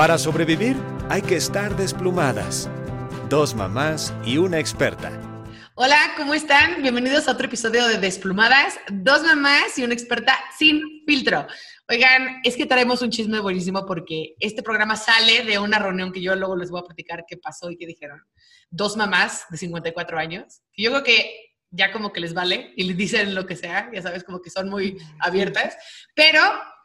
Para sobrevivir hay que estar desplumadas. Dos mamás y una experta. Hola, ¿cómo están? Bienvenidos a otro episodio de Desplumadas, dos mamás y una experta sin filtro. Oigan, es que traemos un chisme buenísimo porque este programa sale de una reunión que yo luego les voy a platicar qué pasó y qué dijeron. Dos mamás de 54 años, yo creo que ya como que les vale y les dicen lo que sea, ya sabes, como que son muy abiertas, pero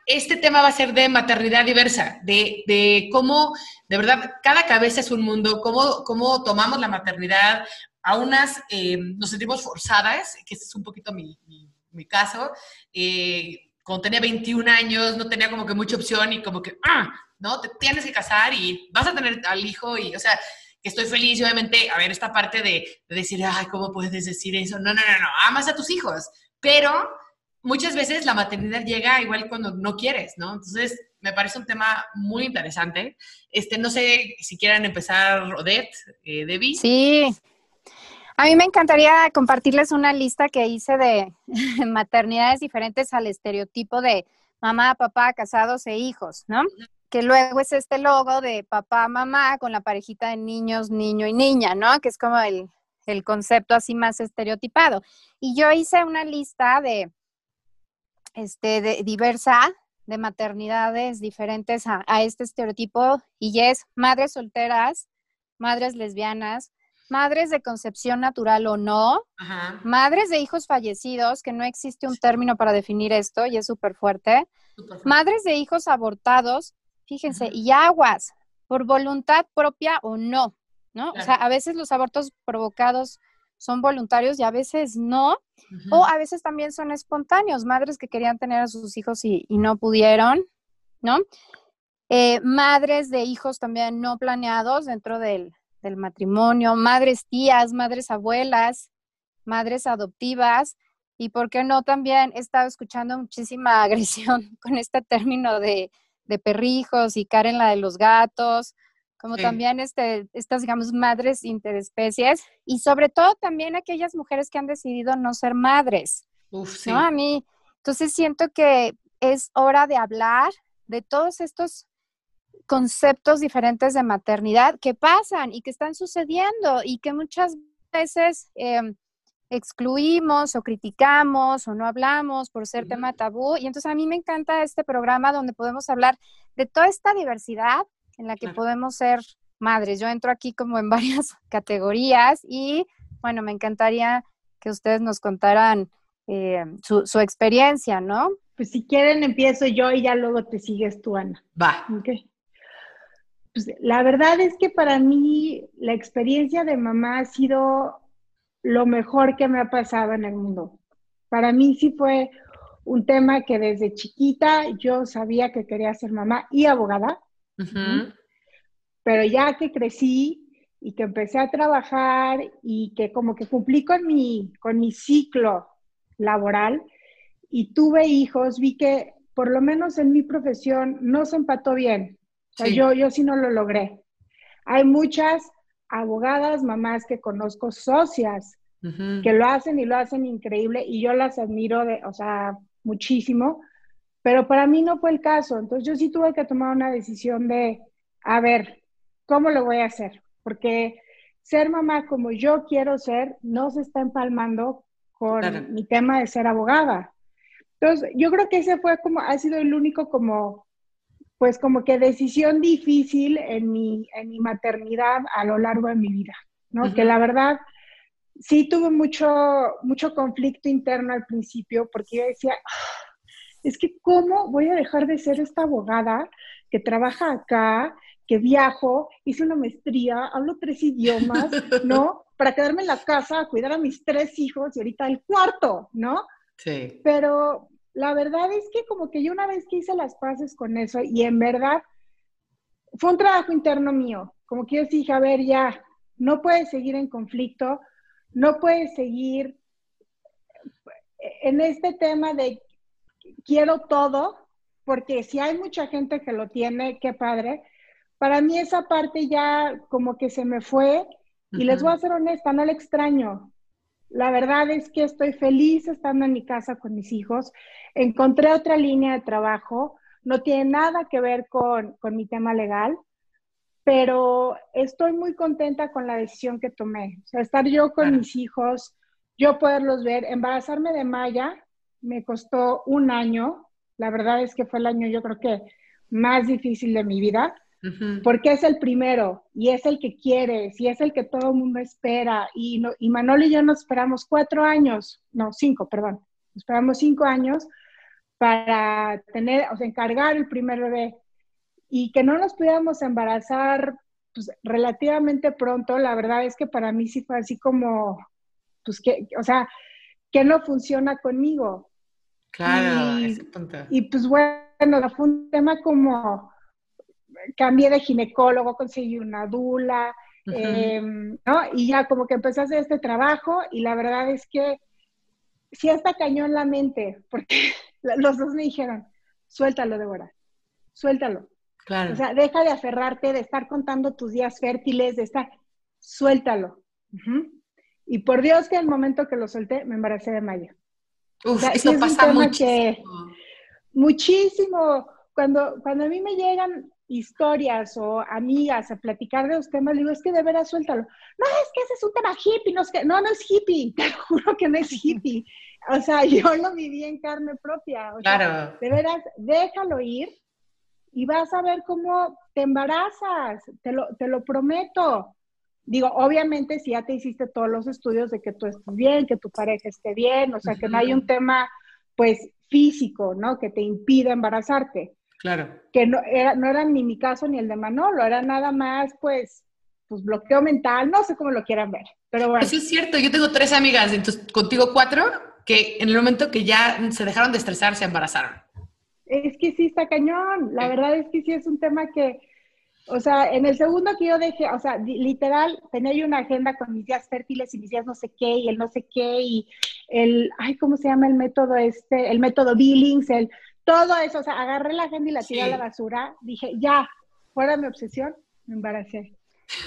este tema va a ser de maternidad diversa, de, de cómo, de verdad, cada cabeza es un mundo, cómo, cómo tomamos la maternidad, a unas eh, nos sentimos forzadas, que este es un poquito mi, mi, caso, eh, cuando tenía 21 años no tenía como que mucha opción y como que, ah, ¿no? Te tienes que casar y vas a tener al hijo y, o sea, que estoy feliz obviamente, a ver, esta parte de, de decir, ay, ¿cómo puedes decir eso? No, no, no, no, amas a tus hijos, pero muchas veces la maternidad llega igual cuando no quieres, ¿no? Entonces, me parece un tema muy interesante. Este, no sé si quieran empezar, Odette, eh, Debbie. Sí. A mí me encantaría compartirles una lista que hice de maternidades diferentes al estereotipo de mamá, papá, casados e hijos, ¿no? Que luego es este logo de papá, mamá con la parejita de niños, niño y niña, ¿no? Que es como el, el concepto así más estereotipado. Y yo hice una lista de este, de, diversa de maternidades diferentes a, este estereotipo y es madres solteras, madres lesbianas, madres de concepción natural o no, madres de hijos fallecidos, que no existe un término para definir esto y es súper fuerte, madres de hijos abortados, fíjense, y aguas, por voluntad propia o no, ¿no? O sea, a veces los abortos provocados son voluntarios y a veces no, o a veces también son espontáneos, madres que querían tener a sus hijos y, no pudieron, ¿no? Eh, madres de hijos también no planeados dentro del, del matrimonio, madres tías, madres abuelas, madres adoptivas, y por qué no también he estado escuchando muchísima agresión con este término de, de perrijos y Karen la de los gatos, como también este, estas, digamos, madres interespecies y sobre todo también aquellas mujeres que han decidido no ser madres. Uf, sí. ¿no? A mí, entonces siento que es hora de hablar de todos estos conceptos diferentes de maternidad que pasan y que están sucediendo y que muchas veces em, excluimos o criticamos o no hablamos por ser tema tabú. Y entonces a mí me encanta este programa donde podemos hablar de toda esta diversidad en la que podemos ser madres. Yo entro aquí como en varias categorías y bueno, me encantaría que ustedes nos contaran eh, su, su, experiencia, ¿no? Pues si quieren empiezo yo y ya luego te sigues tú, Ana. Va. Okay. Pues la verdad es que para mí la experiencia de mamá ha sido lo mejor que me ha pasado en el mundo. Para mí sí fue un tema que desde chiquita yo sabía que quería ser mamá y abogada. Pero ya que crecí y que empecé a trabajar y que como que cumplí con mi, con mi ciclo laboral y tuve hijos, vi que por lo menos en mi profesión no se empató bien. O sea, yo, yo sí no lo logré. Hay muchas abogadas, mamás que conozco, socias, que lo hacen y lo hacen increíble y yo las admiro, de, o sea, muchísimo, pero para mí no fue el caso. Entonces yo sí tuve que tomar una decisión de, a ver, ¿cómo lo voy a hacer? Porque ser mamá como yo quiero ser no se está empalmando con mi tema de ser abogada. Entonces, yo creo que ese fue como, ha sido el único como, pues como que decisión difícil en mi, en mi maternidad a lo largo de mi vida, ¿no? Que la verdad, sí tuve mucho, mucho conflicto interno al principio porque yo decía, es que cómo voy a dejar de ser esta abogada que trabaja acá, que viajo, hice una maestría, hablo tres idiomas, ¿no? Para quedarme en la casa a cuidar a mis tres hijos y ahorita el cuarto, ¿no? Sí. Pero la verdad es que como que yo una vez que hice las paces con eso y en verdad fue un trabajo interno mío, como que yo dije, a ver, ya, no puedes seguir en conflicto, no puedes seguir en este tema de quiero todo, porque si hay mucha gente que lo tiene, qué padre. Para mí esa parte ya como que se me fue y les voy a ser honesta, no la extraño. La verdad es que estoy feliz estando en mi casa con mis hijos. Encontré otra línea de trabajo. no tiene nada que ver con, con mi tema legal, pero estoy muy contenta con la decisión que tomé. O sea, estar yo con mis hijos, yo poderlos ver, embarazarme de Maya me costó un año, la verdad es que fue el año yo creo que más difícil de mi vida, porque es el primero y es el que quieres y es el que todo el mundo espera. Y, no, y Manolo y yo nos esperamos cuatro años, no, cinco, perdón, esperamos cinco años para tener, o sea, encargar el primer bebé y que no nos pudiéramos embarazar pues, relativamente pronto, la verdad es que para mí sí fue así como, pues que, o sea, que no funciona conmigo. Claro, y, y pues bueno, fue un tema como, cambié de ginecólogo, conseguí una dula, em, ¿no? Y ya como que empecé a hacer este trabajo y la verdad es que sí hasta cañón la mente, porque los dos me dijeron, suéltalo, Débora, suéltalo. Claro. O sea, deja de aferrarte, de estar contando tus días fértiles, de estar, suéltalo. Y por Dios que el momento que lo solté, me embaracé de Maya. Uf, eso pasa muchísimo. muchísimo. Cuando, cuando a mí me llegan historias o amigas a platicar de los temas, digo, es que de veras suéltalo. No, es que ese es un tema hippie, no, es que, no, no es hippie, te juro que no es hippie. O sea, yo lo viví en carne propia. claro. de veras, déjalo ir y vas a ver cómo te embarazas, te lo, te lo prometo. Digo, obviamente si ya te hiciste todos los estudios de que tú estés bien, que tu pareja esté bien, o sea, que no hay un tema, pues, físico, ¿no? Que te impida embarazarte. Claro. Que no era, no era ni mi caso ni el de Manolo, era nada más, pues, pues bloqueo mental, no sé cómo lo quieran ver, pero bueno. Eso es cierto, yo tengo tres amigas, entonces contigo cuatro, que en el momento que ya se dejaron de estresar, se embarazaron. Es que sí está cañón. La verdad es que sí es un tema que, o sea, en el segundo que yo dejé, o sea, literal, tenía yo una agenda con mis días fértiles y mis días no sé qué, y el no sé qué, y el, ay, ¿cómo se llama el método este? El método Billings, el, todo eso, o sea, agarré la agenda y la tiré a la basura, dije, ya, fuera mi obsesión, me embaracé.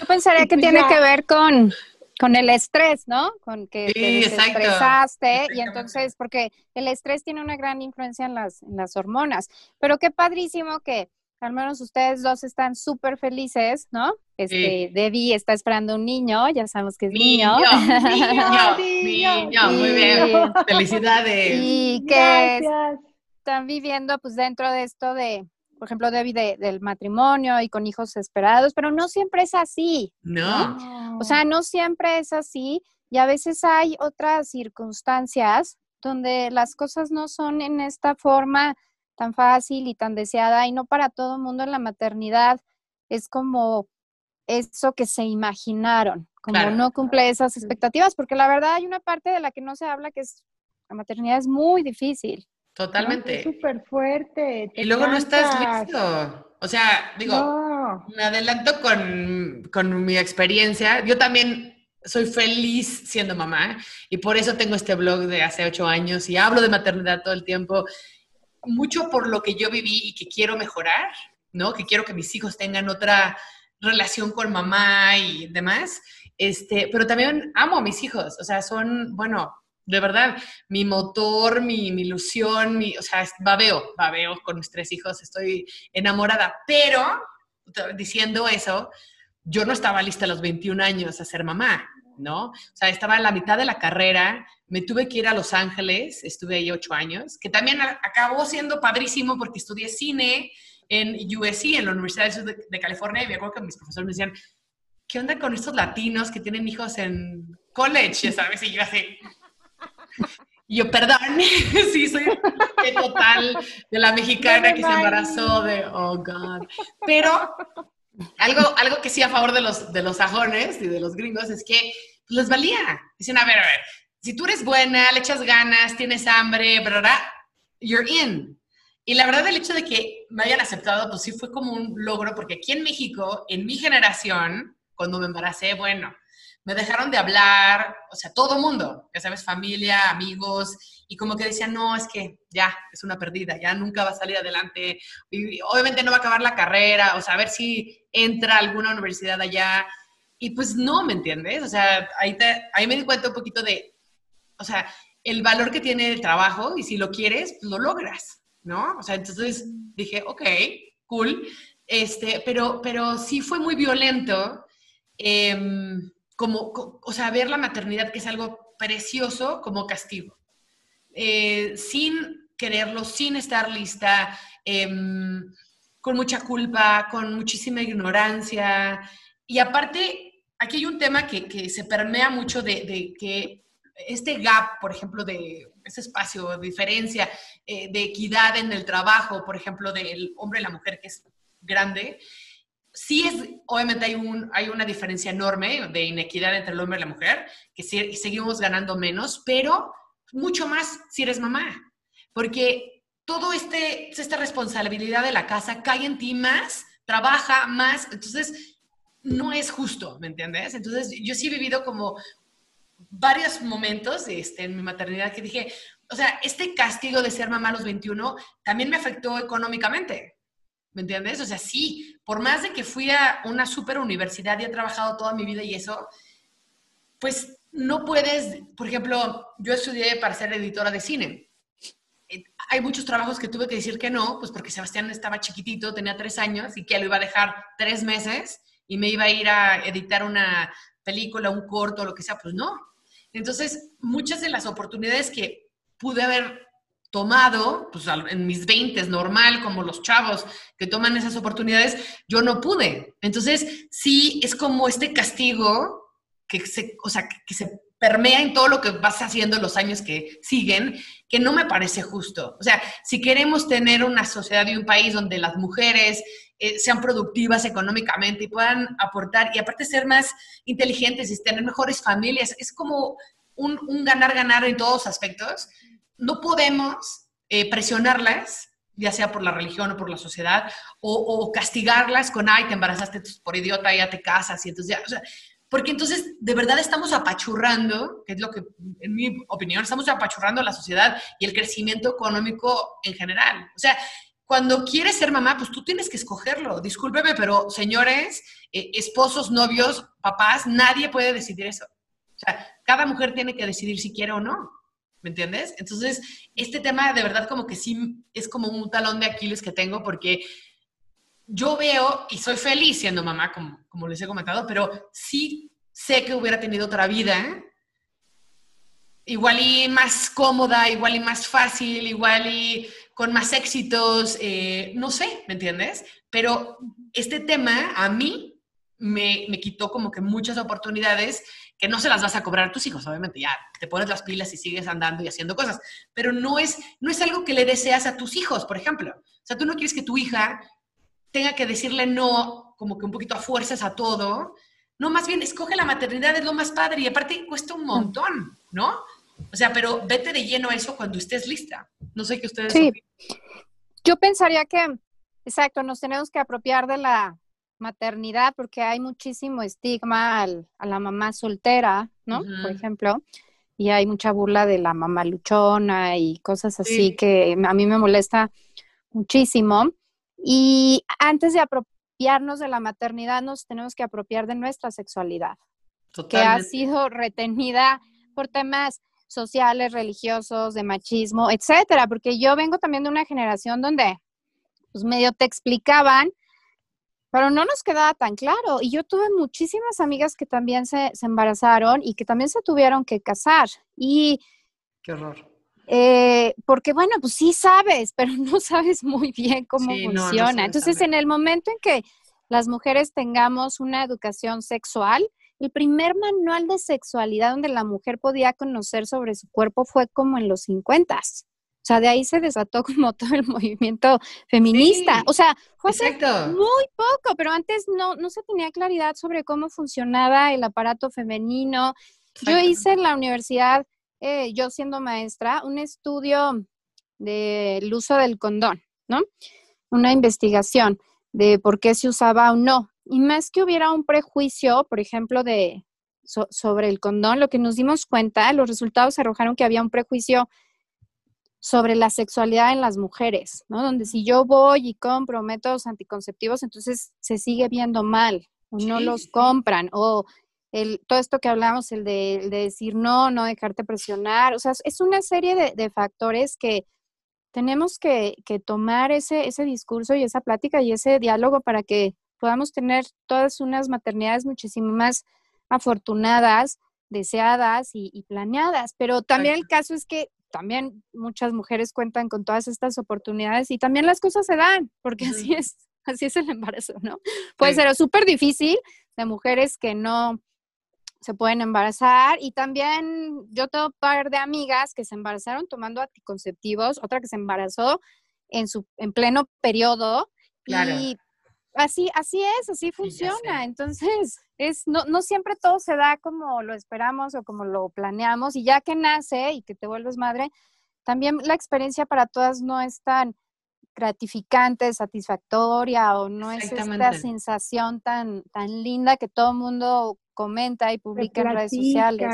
Yo pensaría que pues tiene que ver con con el estrés, ¿no? Con que te estresaste y entonces, porque el estrés tiene una gran influencia en las, en las hormonas. Pero qué padrísimo que al menos ustedes dos están súper felices, ¿no? Este, Debbie está esperando un niño, ya sabemos que es niño. Niño, niño, niño, muy bien. Felicidades. Y que están viviendo pues dentro de esto de, por ejemplo, Debbie del matrimonio y con hijos esperados, pero no siempre es así. No. O sea, no siempre es así y a veces hay otras circunstancias donde las cosas no son en esta forma tan fácil y tan deseada y no para todo el mundo en la maternidad es como eso que se imaginaron, como no cumple esas expectativas, porque la verdad hay una parte de la que no se habla que es la maternidad es muy difícil. Totalmente. Es súper fuerte. Y luego no estás listo. O sea, digo, me adelanto con, con mi experiencia. Yo también soy feliz siendo mamá y por eso tengo este blog de hace ocho años y hablo de maternidad todo el tiempo, mucho por lo que yo viví y que quiero mejorar, ¿no? Que quiero que mis hijos tengan otra relación con mamá y demás. Este, pero también amo a mis hijos, o sea, son, bueno, de verdad, mi motor, mi, ilusión, mi, o sea, babeo, babeo con mis tres hijos, estoy enamorada, pero diciendo eso, yo no estaba lista a los 21 años a ser mamá, ¿no? O sea, estaba en la mitad de la carrera, me tuve que ir a Los Ángeles, estuve ahí ocho años, que también acabó siendo padrísimo porque estudié cine en USC, en la Universidad de, de California, y me acuerdo que mis profesores me decían, ¿qué onda con estos latinos que tienen hijos en college? ¿Sabes? Y yo así, yo, perdón, sí, soy total de la mexicana que se embarazó de, oh, God. Pero algo, algo que sí a favor de los, de los sajones y de los gringos es que les valía. Dicen, a ver, a ver, si tú eres buena, le echas ganas, tienes hambre, ¿verdad? You're in. Y la verdad, el hecho de que me hayan aceptado, pues sí fue como un logro, porque aquí en México, en mi generación, cuando me embaracé, bueno, me dejaron de hablar, o sea, todo mundo, ya sabes, familia, amigos, y como que decían, no, es que ya, es una perdida, ya nunca va a salir adelante, y obviamente no va a acabar la carrera, o sea, a ver si entra a alguna universidad allá, y pues no, ¿me entiendes? O sea, ahí, ahí me di cuenta un poquito de, o sea, el valor que tiene el trabajo, y si lo quieres, pues lo logras, ¿no? O sea, entonces dije, ok, cool, este, pero, pero sí fue muy violento, em, como, o sea, ver la maternidad, que es algo precioso, como castigo. Eh, sin quererlo, sin estar lista, em, con mucha culpa, con muchísima ignorancia. Y aparte, aquí hay un tema que, que se permea mucho de, de, que este gap, por ejemplo, de ese espacio, de diferencia, eh, de equidad en el trabajo, por ejemplo, del hombre y la mujer, que es grande, sí es, obviamente hay, un, hay una diferencia enorme de inequidad entre el hombre y la mujer, que seguimos ganando menos, pero mucho más si eres mamá, porque todo este, esta responsabilidad de la casa cae en ti más, trabaja más, entonces no es justo, ¿me entiendes? Entonces yo sí he vivido como varios momentos este, en mi maternidad que dije, o sea, este castigo de ser mamá a los 21 también me afectó económicamente. ¿Me entiendes? O sea, sí, por más de que fui a una super universidad y he trabajado toda mi vida y eso, pues no puedes, por ejemplo, yo estudié para ser editora de cine. Eh, hay muchos trabajos que tuve que decir que no, pues porque Sebastián estaba chiquitito, tenía tres años y que lo iba a dejar tres meses y me iba a ir a editar una película, un corto, lo que sea, pues no. Entonces, muchas de las oportunidades que pude haber tomado, pues en mis 20 normal, como los chavos que toman esas oportunidades, yo no pude. Entonces, sí, es como este castigo que se, o sea, que se permea en todo lo que vas haciendo los años que siguen, que no me parece justo. O sea, si queremos tener una sociedad y un país donde las mujeres eh, sean productivas económicamente y puedan aportar y aparte ser más inteligentes y tener mejores familias. Es como un ganar-ganar en todos aspectos. No podemos eh, presionarlas, ya sea por la religión o por la sociedad, o, castigarlas con, ay, te embarazaste por idiota, ya te casas, y entonces ya, o sea, porque entonces de verdad estamos apachurrando, que es lo que, en mi opinión, estamos apachurrando la sociedad y el crecimiento económico en general. O sea, cuando quieres ser mamá, pues tú tienes que escogerlo. Discúlpeme, pero señores, eh, esposos, novios, papás, nadie puede decidir eso. O sea, cada mujer tiene que decidir si quiere o no. ¿Me entiendes? Entonces, este tema de verdad como que sí es como un talón de Aquiles que tengo porque yo veo y soy feliz siendo mamá, como, como les he comentado, pero sí sé que hubiera tenido otra vida, igual y más cómoda, igual y más fácil, igual y con más éxitos, eh, no sé, ¿me entiendes? Pero este tema a mí me, me, quitó como que muchas oportunidades que no se las vas a cobrar a tus hijos, obviamente, ya te pones las pilas y sigues andando y haciendo cosas, pero no es, no es algo que le deseas a tus hijos, por ejemplo. O sea, tú no quieres que tu hija tenga que decirle no, como que un poquito a fuerzas a todo. No, más bien, escoge la maternidad, es lo más padre y aparte cuesta un montón, ¿no? O sea, pero vete de lleno a eso cuando estés lista. No sé qué ustedes. Sí. Yo pensaría que, exacto, nos tenemos que apropiar de la maternidad porque hay muchísimo estigma a la mamá soltera, ¿no? Por ejemplo, y hay mucha burla de la mamá luchona y cosas así que a mí me molesta muchísimo. Y antes de apropiarnos de la maternidad, nos tenemos que apropiar de nuestra sexualidad, que ha sido retenida por temas sociales, religiosos, de machismo, etcétera, porque yo vengo también de una generación donde pues medio te explicaban, pero no nos quedaba tan claro. Y yo tuve muchísimas amigas que también se, embarazaron y que también se tuvieron que casar. Y Qué horror. Eh, porque bueno, pues sí sabes, pero no sabes muy bien cómo funciona. Entonces, en el momento en que las mujeres tengamos una educación sexual, el primer manual de sexualidad donde la mujer podía conocer sobre su cuerpo fue como en los 50. O sea, de ahí se desató como todo el movimiento feminista. o sea, fue muy poco, pero antes no, no se tenía claridad sobre cómo funcionaba el aparato femenino. Yo hice en la universidad eh, yo siendo maestra, un estudio del uso del condón, ¿no? Una investigación de por qué se usaba o no. Y más que hubiera un prejuicio, por ejemplo, de, sobre el condón, lo que nos dimos cuenta, los resultados arrojaron que había un prejuicio sobre la sexualidad en las mujeres, ¿no? Donde si yo voy y compro métodos anticonceptivos, entonces se sigue viendo mal, o no los compran, o el, todo esto que hablamos, el de, decir no, no dejarte presionar, o sea, es una serie de, factores que tenemos que, que tomar ese, ese discurso y esa plática y ese diálogo para que podamos tener todas unas maternidades muchísimo más afortunadas, deseadas y, planeadas. Pero también el caso es que también muchas mujeres cuentan con todas estas oportunidades y también las cosas se dan, porque así es, así es el embarazo, ¿no? Puede ser súper difícil de mujeres que no se pueden embarazar y también yo tengo un par de amigas que se embarazaron tomando anticonceptivos, otra que se embarazó en su en pleno periodo y así así es, así funciona. Entonces, es no, no siempre todo se da como lo esperamos o como lo planeamos y ya que nace y que te vuelves madre, también la experiencia para todas no es tan gratificante, satisfactoria o no es esta sensación tan, tan linda que todo el mundo comenta y publica en redes sociales.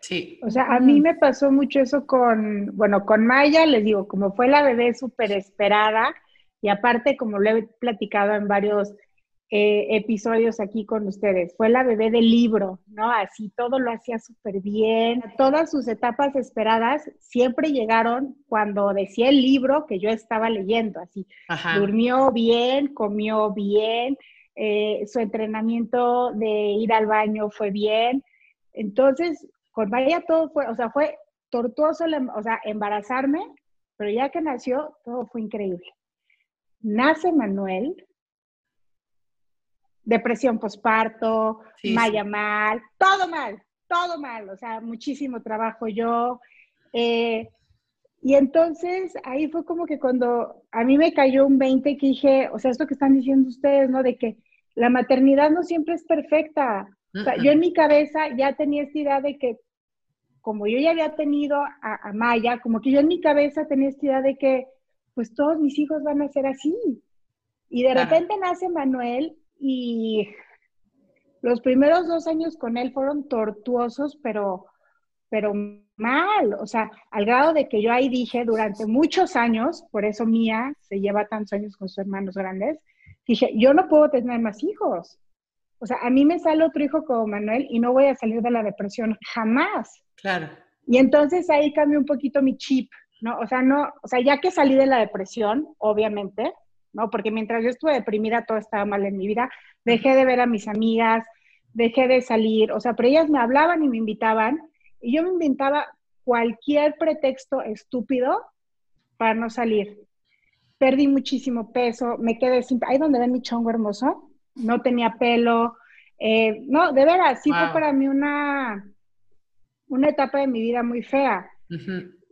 Sí. O sea, a mí me pasó mucho eso con, bueno, con Maya, les digo, como fue la bebé súper esperada y aparte, como lo he platicado en varios eh, episodios aquí con ustedes. Fue la bebé del libro, ¿no? Así todo lo hacía súper bien. Todas sus etapas esperadas siempre llegaron cuando decía el libro que yo estaba leyendo, así. Durmió bien, comió bien, eh, su entrenamiento de ir al baño fue bien. Entonces, con María todo fue, o sea, fue tortuoso, o sea, embarazarme, pero ya que nació, todo fue increíble. Nace Manuel, depresión posparto, Maya mal, todo mal, todo mal, o sea, muchísimo trabajo yo. Eh, y entonces ahí fue como que cuando a mí me cayó un 20 que dije, o sea, esto que están diciendo ustedes, ¿no? De que la maternidad no siempre es perfecta. O sea, yo en mi cabeza ya tenía esta idea de que, como yo ya había tenido a, Maya, como que yo en mi cabeza tenía esta idea de que, pues todos mis hijos van a ser así. Y de repente nace Manuel y los primeros dos años con él fueron tortuosos, pero, pero mal, o sea, al grado de que yo ahí dije durante muchos años, por eso Mía se lleva tantos años con sus hermanos grandes, dije, yo no puedo tener más hijos. O sea, a mí me sale otro hijo como Manuel y no voy a salir de la depresión jamás. Claro. Y entonces ahí cambió un poquito mi chip, ¿no? O sea, no, o sea, ya que salí de la depresión, obviamente, ¿no? Porque mientras yo estuve deprimida, todo estaba mal en mi vida. Dejé de ver a mis amigas, dejé de salir, o sea, pero ellas me hablaban y me invitaban, y yo me inventaba cualquier pretexto estúpido para no salir. Perdí muchísimo peso, me quedé sin... Ahí donde ven mi chongo hermoso, no tenía pelo. Eh, no, de veras, sí fue para mí una, una etapa de mi vida muy fea.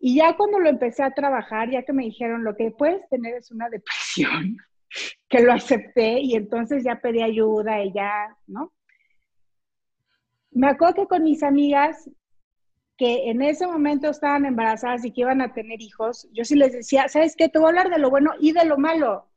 Y ya cuando lo empecé a trabajar, ya que me dijeron lo que puedes tener es una depresión, que lo acepté y entonces ya pedí ayuda y ya, ¿no? Me acuerdo que con mis amigas que en ese momento estaban embarazadas y que iban a tener hijos, yo sí les decía, ¿sabes qué? Te voy a hablar de lo bueno y de lo malo,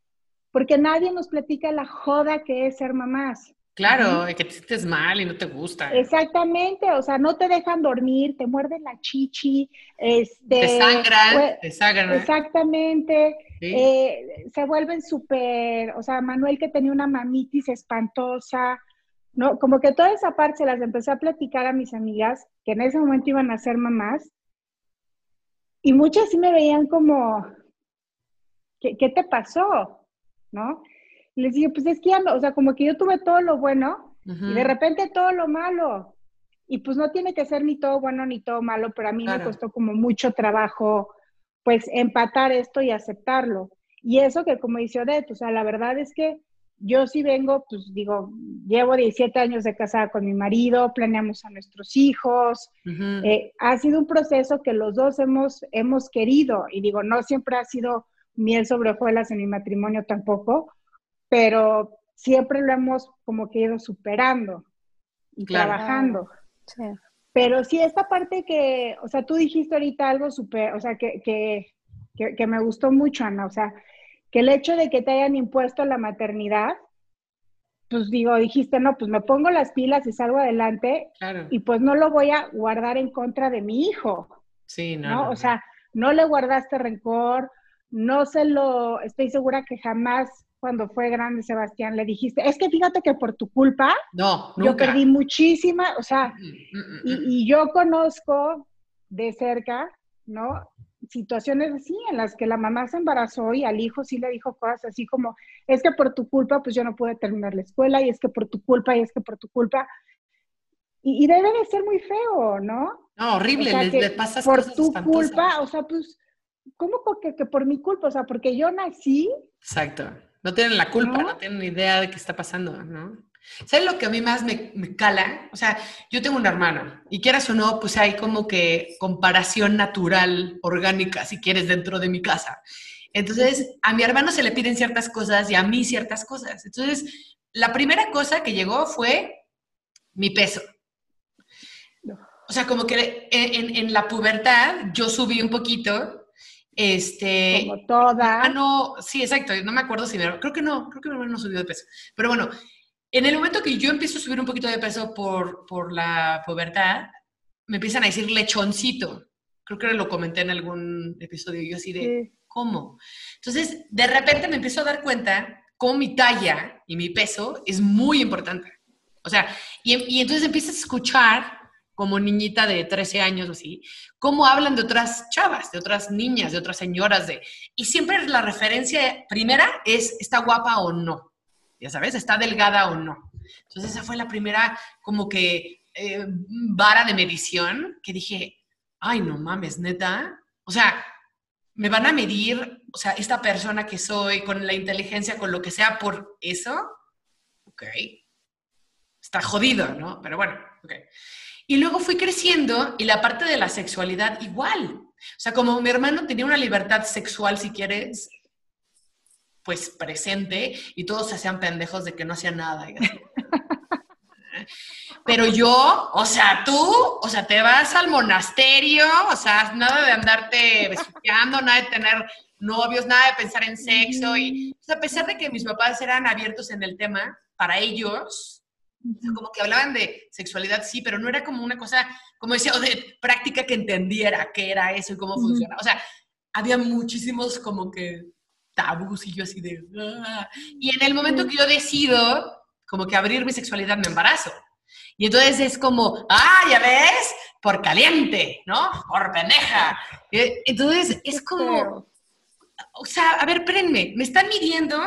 porque nadie nos platica la joda que es ser mamás. Claro, que te sientes mal y no te gusta. Exactamente, o sea, no te dejan dormir, te muerden la chichi, este, te sangran, te sangran. Exactamente, eh, se vuelven súper, o sea, Manuel que tenía una mamitis espantosa, ¿no? Como que toda esa parte se las empecé a platicar a mis amigas que en ese momento iban a ser mamás y muchas sí me veían como, ¿qué, qué te pasó? ¿No? Les dije, pues es que ya o sea, como que yo tuve todo lo bueno y de repente todo lo malo. Y pues no tiene que ser ni todo bueno ni todo malo, pero a mí me costó como mucho trabajo, pues empatar esto y aceptarlo. Y eso que como dice Odette, o sea, la verdad es que yo sí vengo, pues digo, llevo 17 años de casada con mi marido, planeamos a nuestros hijos. Eh, ha sido un proceso que los dos hemos, hemos querido y digo, no siempre ha sido miel sobre hojuelas en mi matrimonio tampoco, pero siempre lo hemos como que ido superando y trabajando. Pero sí, esta parte que, o sea, tú dijiste ahorita algo súper, o sea, que, que, que, me gustó mucho, Ana, o sea, que el hecho de que te hayan impuesto la maternidad, pues digo, dijiste, no, pues me pongo las pilas y salgo adelante y pues no lo voy a guardar en contra de mi hijo. Sí, no. o sea, no le guardaste rencor, no se lo, estoy segura que jamás cuando fue grande Sebastián le dijiste, es que fíjate que por tu culpa no, yo perdí muchísima, o sea, mm, mm, mm, y, yo conozco de cerca, ¿no? situaciones así en las que la mamá se embarazó y al hijo sí le dijo cosas así como, es que por tu culpa pues yo no pude terminar la escuela y es que por tu culpa y es que por tu culpa. Y, debe de ser muy feo, ¿no? No, horrible, le, pasas Por tu culpa, o sea, pues, ¿cómo que, que, por mi culpa? O sea, porque yo nací. Exacto. No tienen la culpa, no, tienen ni idea de qué está pasando, ¿no? ¿Sabes lo que a mí más me, me, cala? O sea, yo tengo un hermano y quieras o no, pues hay como que comparación natural, orgánica, si quieres, dentro de mi casa. Entonces, a mi hermano se le piden ciertas cosas y a mí ciertas cosas. Entonces, la primera cosa que llegó fue mi peso. O sea, como que en, en la pubertad yo subí un poquito este, Como toda. Ah, no, sí, exacto. No me acuerdo si me, creo que no, creo que mi hermano no subió de peso. Pero bueno, en el momento que yo empiezo a subir un poquito de peso por, por la pubertad, me empiezan a decir lechoncito. Creo que lo comenté en algún episodio. Yo así de, ¿cómo? Entonces, de repente me empiezo a dar cuenta cómo mi talla y mi peso es muy importante. O sea, y, y entonces empiezas a escuchar como niñita de 13 años o así, cómo hablan de otras chavas, de otras niñas, de otras señoras, de... Y siempre la referencia primera es, ¿está guapa o no? Ya sabes, ¿está delgada o no? Entonces esa fue la primera como que eh, vara de medición que dije, ay, no mames, neta. O sea, me van a medir, o sea, esta persona que soy, con la inteligencia, con lo que sea, por eso. Ok. Está jodido, ¿no? Pero bueno, ok. Y luego fui creciendo y la parte de la sexualidad igual. O sea, como mi hermano tenía una libertad sexual, si quieres, pues presente, y todos se hacían pendejos de que no hacían nada. Pero yo, o sea, tú, o sea, te vas al monasterio, o sea, nada de andarte besuqueando, nada de tener novios, nada de pensar en sexo. Y, o sea, a pesar de que mis papás eran abiertos en el tema, para ellos, como que hablaban de sexualidad, sí, pero no era como una cosa, como decía, o de práctica que entendiera qué era eso y cómo funciona. O sea, había muchísimos como que tabús y yo así de... Ah". Y en el momento que yo decido como que abrir mi sexualidad, me embarazo. Y entonces es como, ah, ya ves, por caliente, ¿no? Por pendeja. Entonces es como, o sea, a ver, espérenme, me están midiendo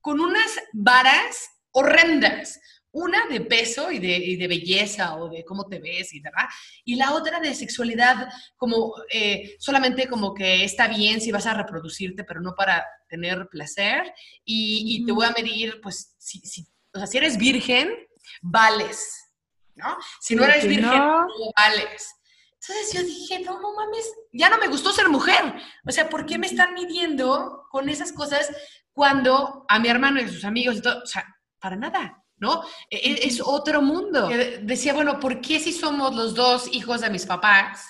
con unas varas horrendas. Una de peso y de, belleza o de cómo te ves y verdad. Y la otra de sexualidad, como eh, solamente como que está bien si vas a reproducirte, pero no para tener placer. Y, te voy a medir, pues, si, si, o sea, si eres virgen, vales, ¿no? Si no eres virgen, no. vales. Entonces yo dije, no, no mames, ya no me gustó ser mujer. O sea, ¿por qué me están midiendo con esas cosas cuando a mi hermano y a sus amigos y todo, o sea, para nada. ¿No? E, e, es, otro mundo. Decía, bueno, ¿por qué si somos los dos hijos de mis papás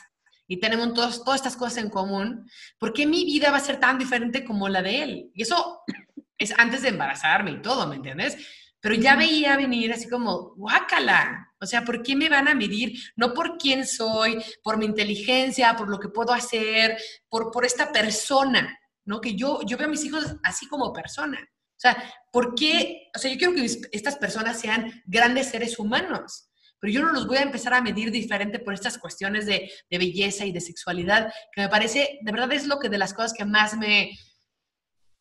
y tenemos todos, todas estas cosas en común, ¿por qué mi vida va a ser tan diferente como la de él? Y eso es antes de embarazarme y todo, ¿me entiendes? Pero ya veía venir así como, guácala. O sea, ¿por qué me van a medir? No por quién soy, por mi inteligencia, por lo que puedo hacer, por, por esta persona, ¿no? Que yo, yo veo a mis hijos así como persona. O sea, ¿por qué? O sea, yo quiero que estas personas sean grandes seres humanos, pero yo no los voy a empezar a medir diferente por estas cuestiones de, belleza y de sexualidad, que me parece, de verdad es lo que de las cosas que más me,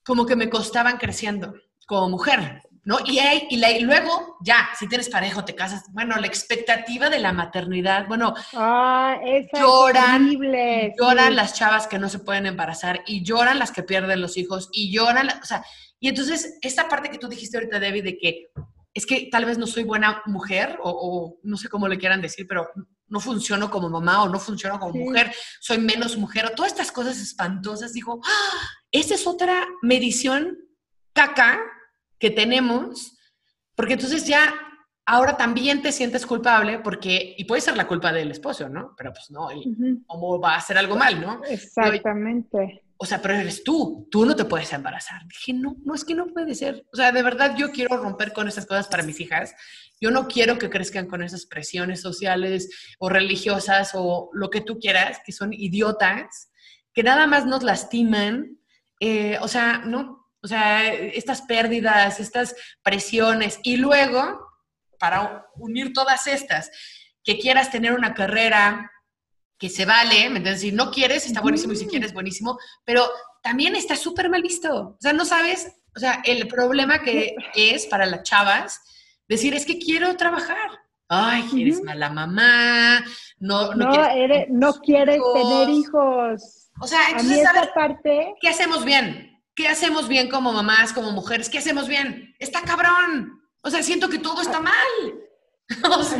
como que me costaban creciendo como mujer, ¿no? Y, y, luego, ya, si tienes pareja te casas, bueno, la expectativa de la maternidad, bueno, ah, lloran, lloran las chavas que no se pueden embarazar y lloran las que pierden los hijos y lloran, o sea, y entonces, esta parte que tú dijiste ahorita, David, de que es que tal vez no soy buena mujer o, no sé cómo le quieran decir, pero no funciono como mamá o no funciono como mujer, soy menos mujer o todas estas cosas espantosas, digo, ¡Ah! esa es otra medición caca que tenemos, porque entonces ya ahora también te sientes culpable porque, y puede ser la culpa del esposo, ¿no? Pero pues no, ¿cómo va a hacer algo mal, no? Exactamente o sea, pero eres tú, tú no te puedes embarazar. Dije, no, no es que no puede ser. O sea, de verdad yo quiero romper con esas cosas para mis hijas. Yo no quiero que crezcan con esas presiones sociales o religiosas o lo que tú quieras, que son idiotas, que nada más nos lastiman. Eh, o sea, no, o sea, estas pérdidas, estas presiones y luego, para unir todas estas, que quieras tener una carrera que se vale, ¿me entiendes? Si no quieres, está buenísimo, y si quieres, buenísimo, pero también está súper mal visto. O sea, no sabes, o sea, el problema que es para las chavas, decir, es que quiero trabajar. Ay, eres mala mamá, no, no, no, quieres, no quieres tener hijos. O sea, entonces, parte... ¿qué hacemos bien? ¿Qué hacemos bien como mamás, como mujeres? ¿Qué hacemos bien? Está cabrón. O sea, siento que todo está mal. O sea,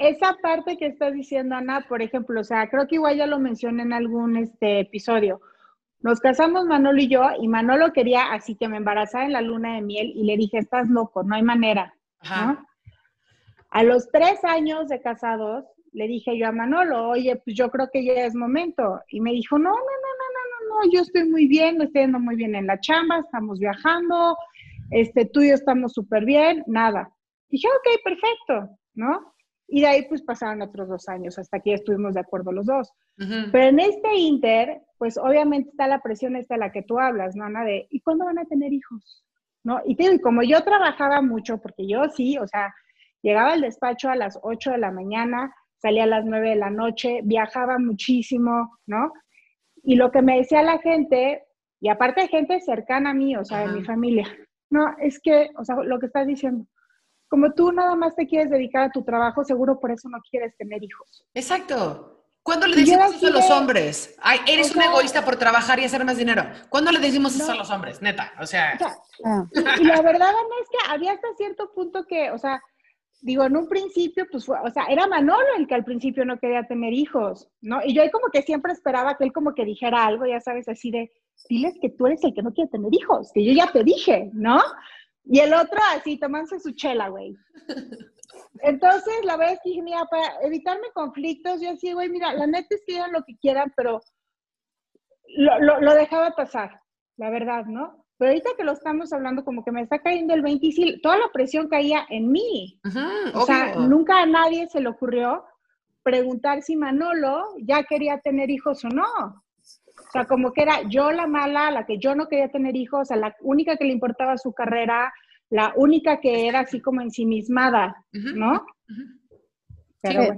esa parte que estás diciendo, Ana, por ejemplo, o sea, creo que igual ya lo mencioné en algún este, episodio. Nos casamos Manolo y yo, y Manolo quería así que me embarazara en la luna de miel, y le dije, estás loco, no hay manera. ¿no? A los tres años de casados, le dije yo a Manolo, oye, pues yo creo que ya es momento. Y me dijo, no, no, no, no, no, no, no, yo estoy muy bien, me estoy yendo muy bien en la chamba, estamos viajando, este, tú y yo estamos súper bien, nada. Dije, ok, perfecto, ¿no? Y de ahí pues pasaron otros dos años hasta que ya estuvimos de acuerdo los dos. Pero en este inter, pues obviamente está la presión esta de la que tú hablas, ¿no, Ana? De, ¿y cuándo van a tener hijos? ¿No? Y, te, y como yo trabajaba mucho, porque yo sí, o sea, llegaba al despacho a las 8 de la mañana, salía a las 9 de la noche, viajaba muchísimo, ¿no? Y lo que me decía la gente, y aparte de gente cercana a mí, o sea, de mi familia, no, es que, o sea, lo que estás diciendo, como tú nada más te quieres dedicar a tu trabajo, seguro por eso no quieres tener hijos. Exacto. ¿Cuándo le decimos eso a los hombres? Ay, eres un egoísta por trabajar y hacer más dinero. ¿Cuándo le decimos eso a los hombres? Neta, o sea. Ah. y la verdad, Ana, es que había hasta cierto punto que, o sea, digo, en un principio, pues fue, o sea, era Manolo el que al principio no quería tener hijos, ¿no? Y yo ahí como que siempre esperaba que él como que dijera algo, ya sabes, así de, diles que tú eres el que no quiere tener hijos, que yo ya te dije, ¿no? Y el otro así, tomándose su chela, güey. Entonces, la verdad es que dije, mira, para evitarme conflictos, yo así, güey, mira, la neta es que digan lo que quieran, pero lo, lo, dejaba pasar, la verdad, ¿no? Pero ahorita que lo estamos hablando, como que me está cayendo el 20 y toda la presión caía en mí. o sea, nunca a nadie se le ocurrió preguntar si Manolo ya quería tener hijos o no. O sea, como que era yo la mala, la que yo no quería tener hijos, a la única que le importaba su carrera, la única que era así como ensimismada, ¿no? Pero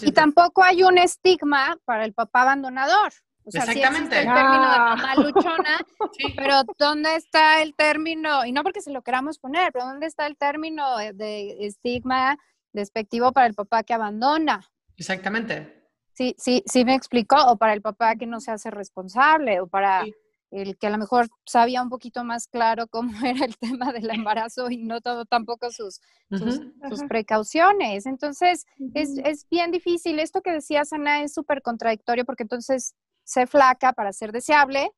Y tampoco hay un estigma para el papá abandonador. O sea, Exactamente. el término de mamá luchona, pero ¿dónde está el término? Y no porque se lo queramos poner, pero ¿dónde está el término de estigma despectivo para el papá que abandona? Exactamente. Sí, sí, sí me explicó, o para el papá que no se hace responsable, o para el que a lo mejor sabía un poquito más claro cómo era el tema del embarazo y no todo tampoco sus, sus, precauciones. Entonces, es, es, bien difícil. Esto que decía Ana es súper contradictorio porque entonces se flaca para ser deseable,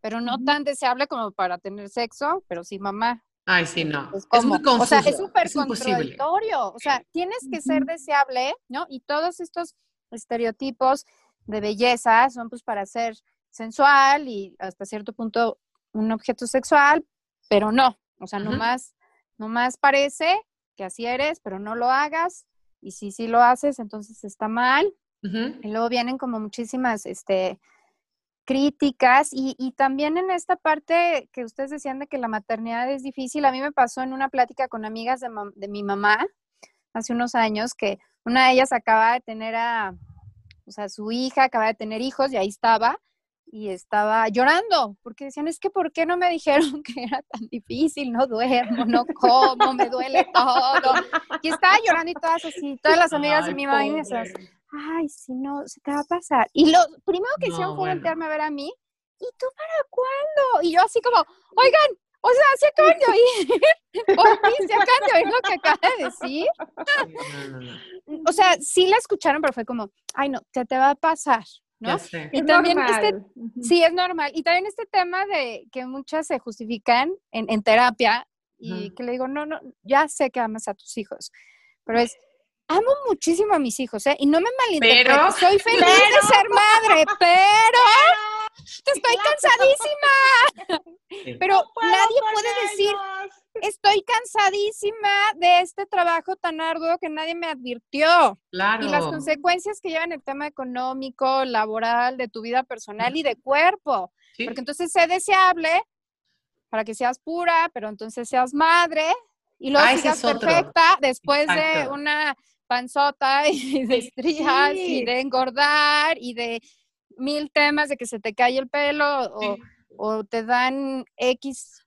pero no tan deseable como para tener sexo, pero sí mamá. Ay, sí, no. Es, muy confuso. O sea, es súper contradictorio. O sea, tienes que ser deseable, ¿no? Y todos estos estereotipos de belleza son pues para ser sensual y hasta cierto punto un objeto sexual, pero no, o sea, no más nomás, parece que así eres, pero no lo hagas, y si sí lo haces, entonces está mal. Y luego vienen como muchísimas este, críticas y, y, también en esta parte que ustedes decían de que la maternidad es difícil, a mí me pasó en una plática con amigas de, de mi mamá hace unos años que una de ellas acaba de tener a, o sea, su hija acaba de tener hijos y ahí estaba y estaba llorando porque decían, es que ¿por qué no me dijeron que era tan difícil? No duermo, no como, me duele todo. Y estaba llorando y todas así, todas las amigas de mi mamá y esas, ay, si no, se te va a pasar. Y lo primero que hicieron fue voltearme a ver a mí, ¿y tú para cuándo? Y yo así como, oigan, o sea, se acaban de oír. ¿O se acaban de oír lo que acaba de decir? O sea, sí la escucharon, pero fue como, ay, no, ¿qué te va a pasar? ¿no? Y también este, sí, es normal. Y también este tema de que muchas se justifican en, en terapia y que le digo, no, no, ya sé que amas a tus hijos, pero es, amo muchísimo a mis hijos, ¿eh? Y no me malinterpretes, soy feliz de ser madre, pero estoy cansadísima. Pero nadie puede decir, estoy cansadísima de este trabajo tan arduo que nadie me advirtió. Claro. Y las consecuencias que llevan el tema económico, laboral, de tu vida personal y de cuerpo. Porque entonces sé deseable para que seas pura, pero entonces seas madre y luego ah, seas perfecta después de una panzota y de estrías y de engordar y de mil temas de que se te cae el pelo o, te dan X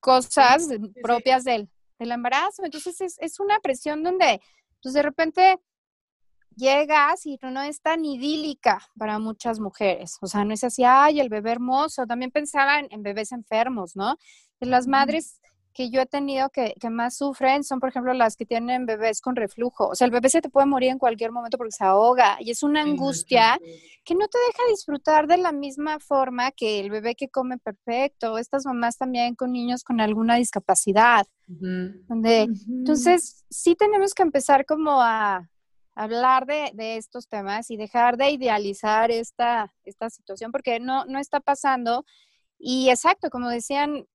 cosas propias del, del embarazo. Entonces es, es, una presión donde, pues de repente llegas y no es tan idílica para muchas mujeres. O sea, no es así, ay, el bebé hermoso. También pensaban en bebés enfermos, ¿no? Las madres que yo he tenido que, que, más sufren son, por ejemplo, las que tienen bebés con reflujo. O sea, el bebé se te puede morir en cualquier momento porque se ahoga y es una angustia que no te deja disfrutar de la misma forma que el bebé que come perfecto. Estas mamás también con niños con alguna discapacidad. donde, Entonces, sí tenemos que empezar como a hablar de, de, estos temas y dejar de idealizar esta, esta situación porque no, no está pasando. Y exacto, como decían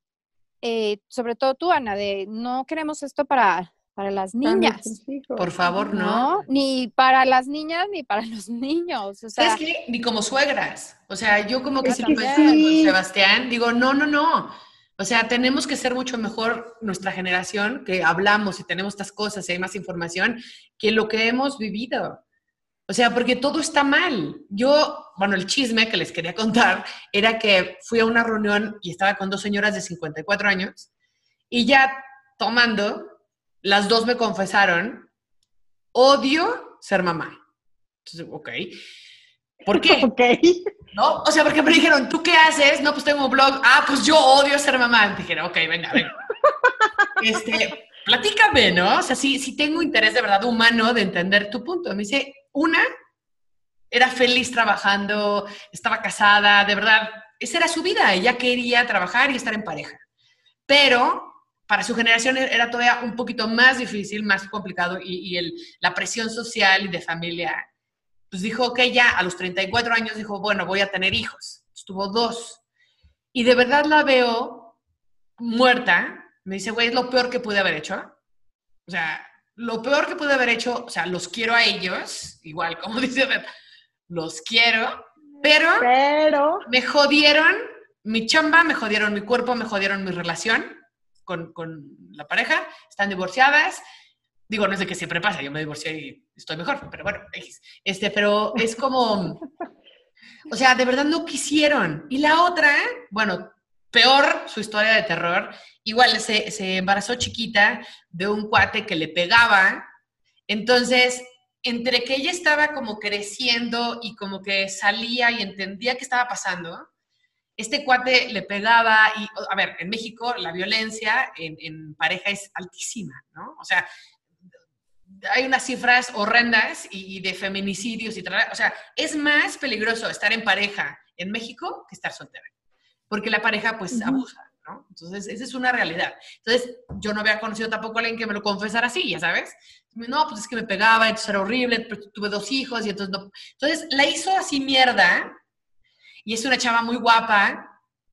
eh, sobre todo tú, Ana, de no queremos esto para, para las niñas. Por favor, no. Ni para las niñas ni para los niños. O sea, Ni como suegras. O sea, yo como que, siempre con Sebastián digo, no, no, no. O sea, tenemos que ser mucho mejor nuestra generación que hablamos y tenemos estas cosas y hay más información que lo que hemos vivido. O sea, porque todo está mal. Yo, bueno, el chisme que les quería contar era que fui a una reunión y estaba con dos señoras de 54 años y ya tomando, las dos me confesaron, odio ser mamá. Entonces, ok. ¿Por qué? Ok. ¿No? O sea, porque me dijeron, ¿tú qué haces? No, pues tengo un blog. Ah, pues yo odio ser mamá. Dijeron, ok, venga, venga. este, platícame, ¿no? O sea, sí, sí tengo interés de verdad humano de entender tu punto. Me dice, una, era feliz trabajando, estaba casada, de verdad, esa era su vida, ella quería trabajar y estar en pareja. Pero para su generación era todavía un poquito más difícil, más complicado y, la presión social y de familia. Pues dijo que ya a los 34 años dijo, bueno, voy a tener hijos. Estuvo dos. Y de verdad la veo muerta. Me dice, güey, es lo peor que pude haber hecho. O sea, lo peor que pude haber hecho, o sea, los quiero a ellos, igual como dice, los quiero, pero, pero me jodieron mi chamba, me jodieron mi cuerpo, me jodieron mi relación con, con la pareja, están divorciadas. Digo, no es de que siempre pasa, yo me divorcié y estoy mejor, pero bueno, este, pero es como, o sea, de verdad no quisieron. Y la otra, bueno, peor su historia de terror, igual se, se embarazó chiquita de un cuate que le pegaba. Entonces, entre que ella estaba como creciendo y como que salía y entendía qué estaba pasando, este cuate le pegaba y, a ver, en México la violencia en, pareja es altísima, ¿no? O sea, hay unas cifras horrendas y, de feminicidios y tal. O sea, es más peligroso estar en pareja en México que estar soltera porque la pareja pues abusa, ¿no? Entonces, esa es una realidad. Entonces, yo no había conocido tampoco a alguien que me lo confesara así, ya sabes. No, pues es que me pegaba, entonces era horrible, tuve dos hijos y entonces no. Entonces, la hizo así mierda y es una chava muy guapa.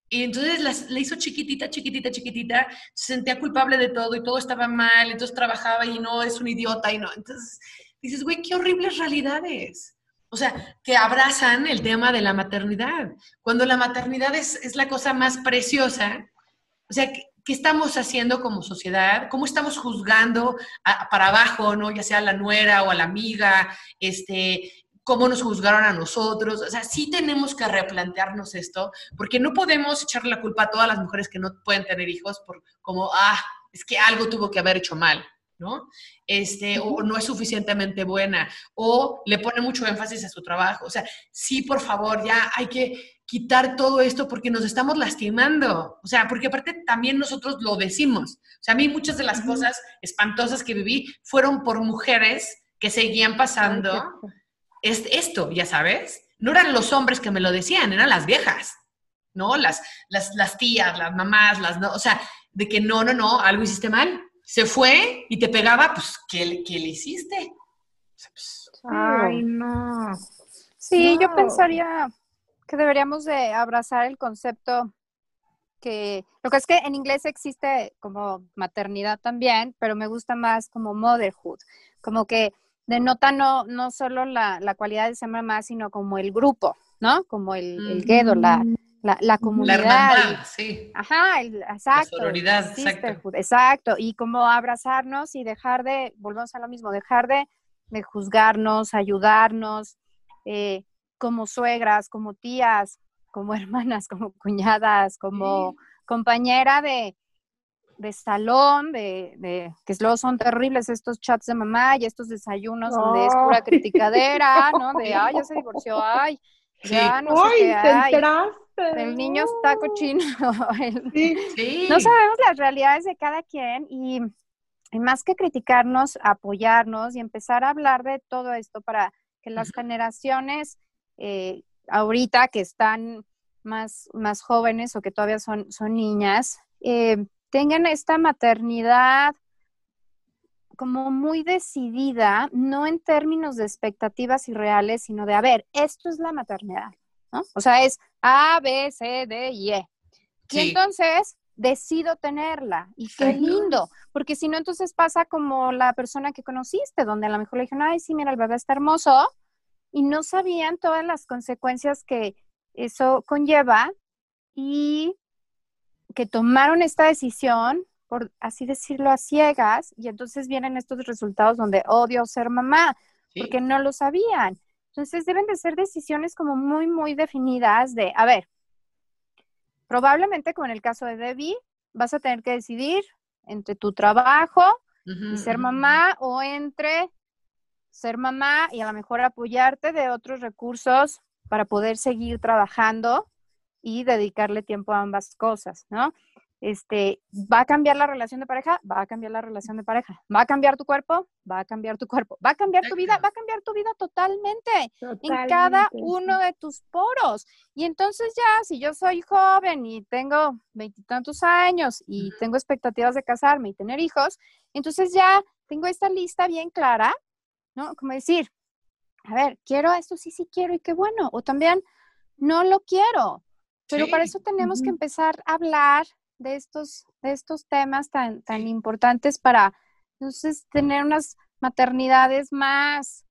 Y entonces la, hizo chiquitita, chiquitita, chiquitita, se sentía culpable de todo y todo estaba mal, entonces trabajaba y no, es un idiota y no. Entonces dices, güey, qué horribles realidades. O sea, que abrazan el tema de la maternidad, cuando la maternidad es, la cosa más preciosa. O sea, ¿qué, estamos haciendo como sociedad? ¿Cómo estamos juzgando para abajo, ¿no? ya sea a la nuera o a la amiga? Este, ¿Cómo nos juzgaron a nosotros? O sea, sí tenemos que replantearnos esto, porque no podemos echarle la culpa a todas las mujeres que no pueden tener hijos por como, ah, es que algo tuvo que haber hecho mal. ¿no? Este, o no es suficientemente buena, o le pone mucho énfasis a su trabajo. O sea, sí, por favor, ya hay que quitar todo esto porque nos estamos lastimando. O sea, porque aparte también nosotros lo decimos. O sea, a mí muchas de las cosas espantosas que viví fueron por mujeres que seguían pasando es esto, ya sabes. No eran los hombres que me lo decían, eran las viejas, ¿no? Las, las, las tías, las mamás, las no, o sea, de que no, no, no, algo hiciste mal se fue y te pegaba, pues, ¿qué, le hiciste? Pues, Ay, no. Sí, yo pensaría que deberíamos de abrazar el concepto que, lo que es que en inglés existe como maternidad también, pero me gusta más como motherhood, como que denota no, no solo la, la cualidad de ser mamá, sino como el grupo, ¿no? Como el, el guedo, la, mm la, la comunidad. La hermandad, sí. Ajá, exacto. La sororidad, exacto. Exacto, y como abrazarnos y dejar de, volvemos a lo mismo, dejar de de juzgarnos, ayudarnos, eh, como suegras, como tías, como hermanas, como cuñadas, como compañera de, de salón, de, de, que luego son terribles estos chats de mamá y estos desayunos donde es pura criticadera, ¿no? De, ay, ya se divorció, ay, ya no sé qué, ay, el niño está cochino. No sabemos las realidades de cada quien y, más que criticarnos, apoyarnos y empezar a hablar de todo esto para que las generaciones eh, ahorita que están más, más jóvenes o que todavía son, son niñas, eh, tengan esta maternidad como muy decidida, no en términos de expectativas irreales, sino de, a ver, esto es la maternidad, ¿no? O sea, es A, B, C, D y E. Y entonces decido tenerla. Y qué lindo, porque si no, entonces pasa como la persona que conociste, donde a lo mejor le dijeron, ay, sí, mira, el bebé está hermoso, y no sabían todas las consecuencias que eso conlleva y que tomaron esta decisión, por así decirlo, a ciegas, y entonces vienen estos resultados donde odio ser mamá, porque no lo sabían. Entonces deben de ser decisiones como muy, muy definidas de, a ver, probablemente como en el caso de Debbie, vas a tener que decidir entre tu trabajo y ser mamá o entre ser mamá y a lo mejor apoyarte de otros recursos para poder seguir trabajando y dedicarle tiempo a ambas cosas, ¿no? Este, ¿va a cambiar la relación de pareja? Va a cambiar la relación de pareja. ¿Va a cambiar tu cuerpo? Va a cambiar tu cuerpo. ¿Va a cambiar tu vida? Va a cambiar tu vida totalmente, en cada uno de tus poros. Y entonces ya, si yo soy joven y tengo veintitantos años y tengo expectativas de casarme y tener hijos, entonces ya tengo esta lista bien clara ¿no? Como decir, a ver, quiero esto, sí, sí quiero y qué bueno, o también no lo quiero, pero para eso tenemos que empezar a hablar de estos, de estos temas tan, tan importantes para entonces tener unas maternidades más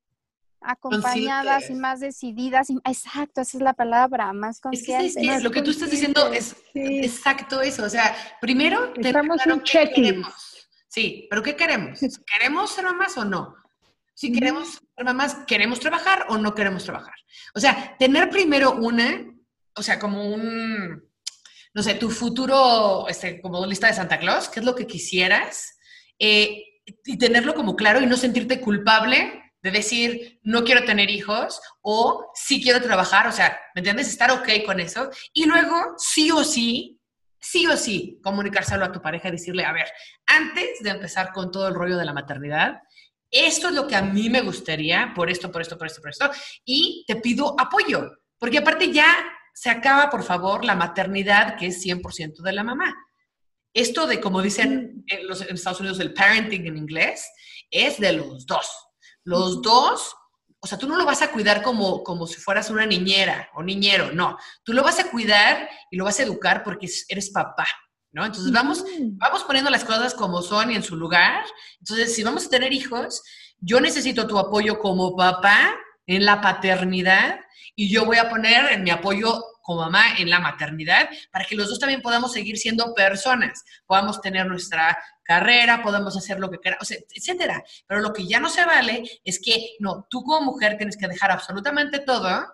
acompañadas y más decididas. exacto, esa es la palabra, más conscientes. Es que, lo que tú estás diciendo es exacto eso. O sea, primero tenemos un check-in. Sí, pero ¿qué queremos? ¿Queremos ser mamás o no? Si queremos ser mamás, ¿queremos trabajar o no queremos trabajar? O sea, tener primero una, o sea, como un, no sé, tu futuro, este, como lista de Santa Claus, qué es lo que quisieras, eh, y tenerlo como claro y no sentirte culpable de decir, no quiero tener hijos o sí quiero trabajar, o sea, ¿me entiendes? Estar ok con eso. Y luego, sí o sí, sí o sí, comunicárselo a tu pareja y decirle, a ver, antes de empezar con todo el rollo de la maternidad, esto es lo que a mí me gustaría, por esto, por esto, por esto, por esto, y te pido apoyo, porque aparte ya se acaba, por favor, la maternidad que es 100% de la mamá. Esto de, como dicen en, los, Estados Unidos, el parenting en inglés, es de los dos. Los dos, o sea, tú no lo vas a cuidar como, como si fueras una niñera o niñero, no. Tú lo vas a cuidar y lo vas a educar porque eres papá. ¿No? Entonces vamos, vamos poniendo las cosas como son y en su lugar. Entonces, si vamos a tener hijos, yo necesito tu apoyo como papá en la paternidad y yo voy a poner en mi apoyo como mamá en la maternidad para que los dos también podamos seguir siendo personas, podamos tener nuestra carrera, podamos hacer lo que queramos, etcétera. Pero lo que ya no se vale es que, no, tú como mujer tienes que dejar absolutamente todo,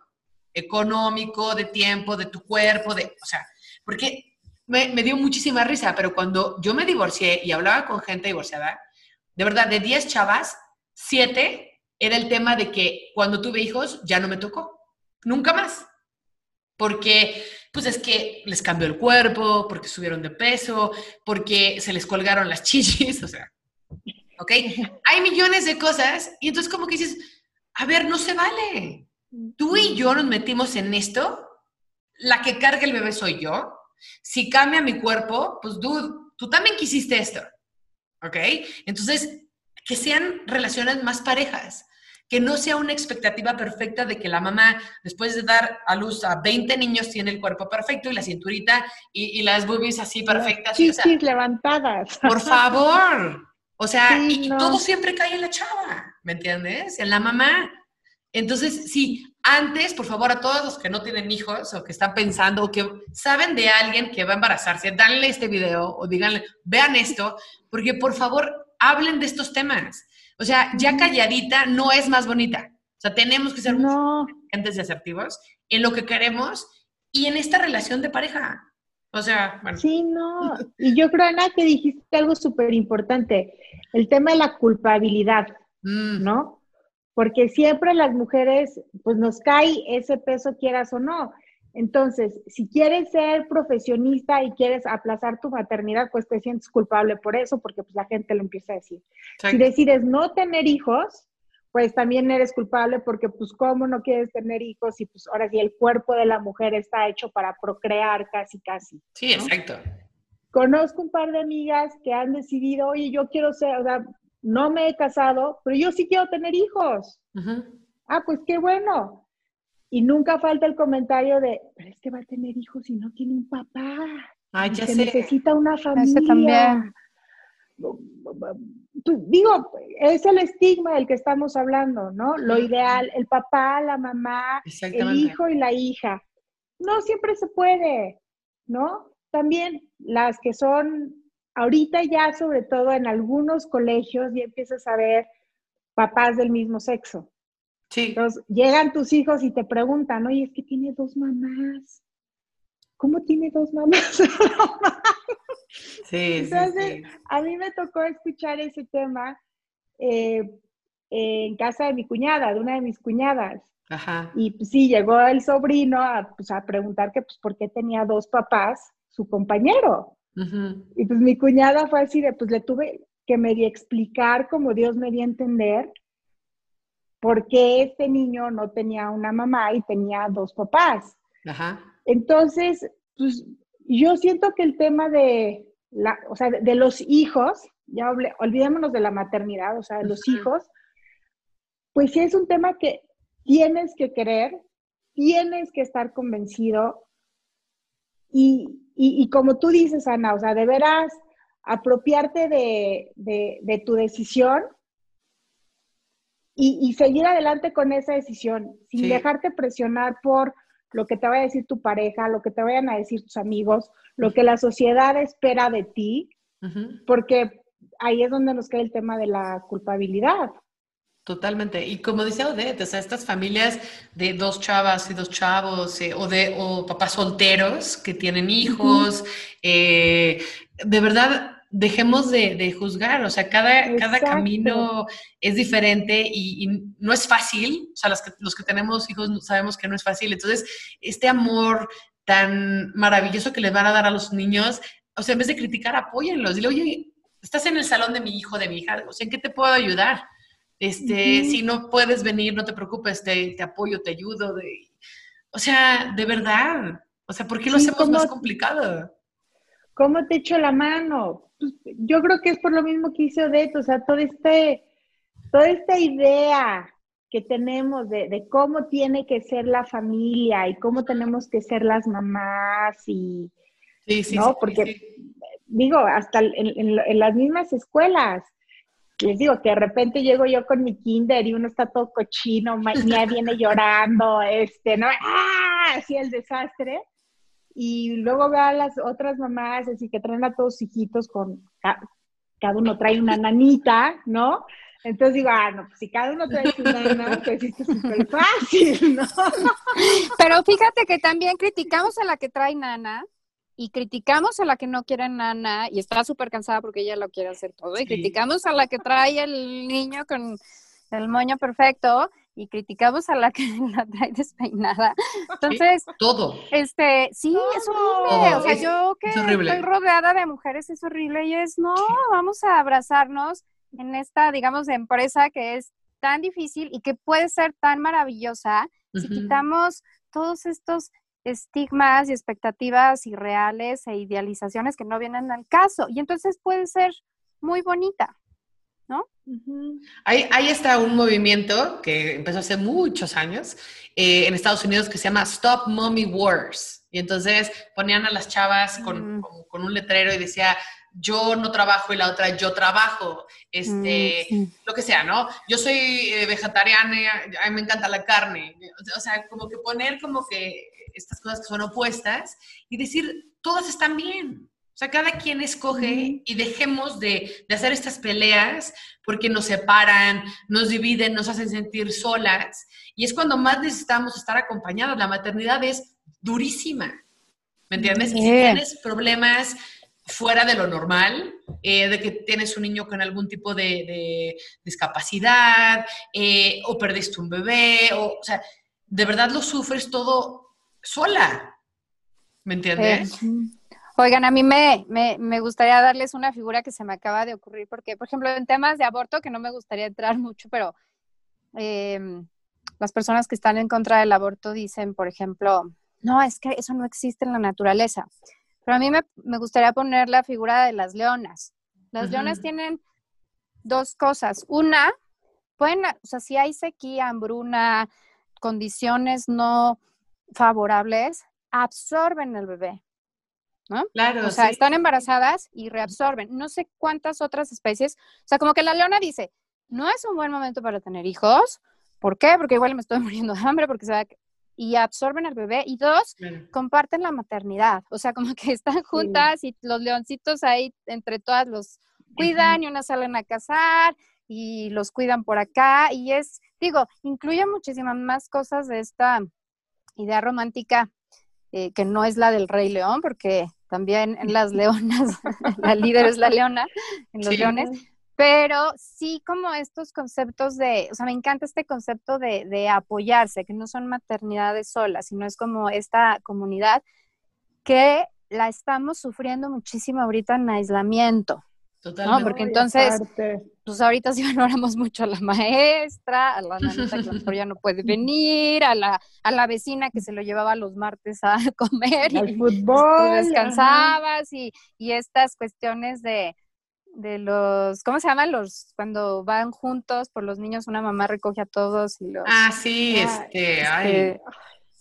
económico, de tiempo, de tu cuerpo, de, o sea, porque me, dio muchísima risa, pero cuando yo me divorcié y hablaba con gente divorciada, de verdad, de 10 chavas, 7 era el tema de que cuando tuve hijos ya no me tocó, nunca más. Porque, pues es que les cambió el cuerpo, porque subieron de peso, porque se les colgaron las chichis, o sea, ¿ok? Hay millones de cosas y entonces como que dices, a ver, no se vale. Tú y yo nos metimos en esto, la que carga el bebé soy yo, si cambia mi cuerpo, pues dude, tú también quisiste esto. ¿Ok? Entonces, que sean relaciones más parejas, que no sea una expectativa perfecta de que la mamá, después de dar a luz a 20 niños, tiene el cuerpo perfecto y la cinturita y, las boobies así perfectas. Sí, sí, levantadas. Por favor. O sea, y, todo siempre cae en la chava, ¿me entiendes? En la mamá. Entonces, sí, antes, por favor, a todos los que no tienen hijos o que están pensando o que saben de alguien que va a embarazarse, danle este video o díganle, vean esto, porque por favor, hablen de estos temas. O sea, ya calladita no es más bonita. O sea, tenemos que ser no. muy y asertivos en lo que queremos y en esta relación de pareja. O sea, bueno. Sí, no. Y yo creo, Ana, que dijiste algo súper importante, el tema de la culpabilidad, Mm, ¿no? Porque siempre las mujeres, pues nos cae ese peso, quieras o no. Entonces, si quieres ser profesionista y quieres aplazar tu maternidad, pues te sientes culpable por eso, porque pues la gente lo empieza a decir. Si decides no tener hijos, pues también eres culpable porque pues cómo no quieres tener hijos y pues ahora sí el cuerpo de la mujer está hecho para procrear casi casi. Sí, exacto. Conozco un par de amigas que han decidido, oye, yo quiero ser, o sea, no me he casado, pero yo sí quiero tener hijos. Ah, pues qué bueno. Y nunca falta el comentario de, pero es que va a tener hijos y no tiene un papá. Ay, y ya se sé. necesita una familia. también. Pues, digo, es el estigma del que estamos hablando, ¿no? Lo ideal, el papá, la mamá, el hijo y la hija. No siempre se puede, ¿no? También las que son, ahorita ya sobre todo en algunos colegios ya empiezas a ver papás del mismo sexo. Sí, Entonces, llegan tus hijos y te preguntan, oye, es que tiene dos mamás. ¿Cómo tiene dos mamás? sí, sí, Entonces, sí. a mí me tocó escuchar ese tema eh, en casa de mi cuñada, de una de mis cuñadas. Ajá. Y pues, sí, llegó el sobrino a, pues, a preguntar que, pues, por qué tenía dos papás su compañero. Y pues mi cuñada fue así de, pues le tuve que medio explicar como Dios me dio a entender por qué este niño no tenía una mamá y tenía dos papás. Ajá. Entonces, pues yo siento que el tema de, la, o sea, de, de los hijos, ya olvidé- olvidémonos de la maternidad, o sea, de los hijos, pues sí es un tema que tienes que querer, tienes que estar convencido y, y- y como tú dices, Ana, o sea, de veras apropiarte de, de- de tu decisión y, y seguir adelante con esa decisión, sin Sí. dejarte presionar por lo que te vaya a decir tu pareja, lo que te vayan a decir tus amigos, lo que la sociedad espera de ti, porque ahí es donde nos cae el tema de la culpabilidad. Totalmente. Y como dice Odette, o sea, estas familias de dos chavas y dos chavos, eh, o de o papás solteros que tienen hijos, eh, de verdad, dejemos de, de juzgar. O sea, cada, cada camino es diferente y, y no es fácil. O sea, los que, los que tenemos hijos sabemos que no es fácil. Entonces, este amor tan maravilloso que les van a dar a los niños, o sea, en vez de criticar, apóyenlos. Dile, oye, estás en el salón de mi hijo, de mi hija, o sea, ¿en qué te puedo ayudar? Este, si no puedes venir, no te preocupes, te, te apoyo, te ayudo. de- o sea, de verdad. O sea, ¿por qué lo Sí, hacemos más complicado? ¿Cómo te echo la mano? Pues, yo creo que es por lo mismo que hice Odette, o sea, todo este, toda esta idea que tenemos de, de cómo tiene que ser la familia y cómo tenemos que ser las mamás y, Sí, sí, ¿no? sí, Porque- digo, hasta en, en- en las mismas escuelas. Les digo que de repente llego yo con mi kinder y uno está todo cochino, Mía viene llorando, este, ¿no? ¡Ah! Así el desastre. Y luego veo a las otras mamás así que traen a todos hijitos con, ca- cada uno trae una nanita, ¿no? Entonces digo, ah, no, pues si cada uno trae su nana, pues esto es súper fácil, ¿no? Pero fíjate que también criticamos a la que trae nana y criticamos a la que no quiere nana y está súper cansada porque ella lo quiere hacer todo y criticamos a la que trae el niño con el moño perfecto y criticamos a la que la trae despeinada. Entonces, Todo. este, sí, es horrible. O sea, Es- yo que es estoy rodeada de mujeres es horrible y es, no, vamos a abrazarnos en esta, digamos, empresa que es tan difícil y que puede ser tan maravillosa si quitamos todos estos estigmas y expectativas irreales e idealizaciones que no vienen al caso. Y entonces puede ser muy bonita. Ujú. Ahí, ahí está un movimiento que empezó hace muchos años eh, en Estados Unidos que se llama Stop Mommy Wars. Y entonces ponían a las chavas con, Mm. con- con un letrero y decía, yo no trabajo y la otra, yo trabajo. Este, Mm, sí. lo que sea, ¿no? Yo soy eh, vegetariana, a mí me encanta la carne. O sea, como que poner como que estas cosas que son opuestas y decir, todas están bien. O sea, cada quien escoge y dejemos de, de, hacer estas peleas porque nos separan, nos dividen, nos hacen sentir solas. Y es cuando más necesitamos estar acompañados. La maternidad es durísima. ¿Me entiendes? Y si tienes problemas fuera de lo normal, eh, de que tienes un niño con algún tipo de, discapacidad, eh, o perdiste un bebé, o, o, sea, de verdad lo sufres todo sola. ¿Me entiendes? Oigan, a mí me, me, gustaría darles una figura que se me acaba de ocurrir, porque, por ejemplo, en temas de aborto, que no me gustaría entrar mucho, pero em, las personas que están en contra del aborto dicen, por ejemplo, no, es que eso no existe en la naturaleza. Pero a mí me, gustaría poner la figura de las leonas. Las leonas tienen dos cosas. Una, pueden, o sea, si hay sequía, hambruna, condiciones no favorables, absorben el bebé. ¿no? Claro. O sea, están embarazadas y reabsorben. No sé cuántas otras especies. O sea, como que la leona dice, no es un buen momento para tener hijos. ¿Por qué? Porque igual me estoy muriendo de hambre, porque se va y absorben al bebé. Y dos, comparten la maternidad. O sea, como que están juntas y los leoncitos ahí entre todas los cuidan y unas salen a cazar y los cuidan por acá. Y es, digo, incluye muchísimas más cosas de esta idea romántica eh, que no es la del Rey León, porque también en las leonas, la líder es la leona, en los leones, pero sí como estos conceptos de, o sea, me encanta este concepto de, de, apoyarse, que no son maternidades solas, sino es como esta comunidad que la estamos sufriendo muchísimo ahorita en aislamiento. Totalmente. ¿no? Porque entonces, pues ahorita sí valoramos mucho a la maestra, a la nanita que a lo mejor ya no puede venir, a la, a la vecina que se lo llevaba los martes a comer. Al y, fútbol. descansabas y, y, estas cuestiones de, de los, ¿cómo se llaman? Los, cuando van juntos por los niños, una mamá recoge a todos y los... Ah, sí, este, ay. Este,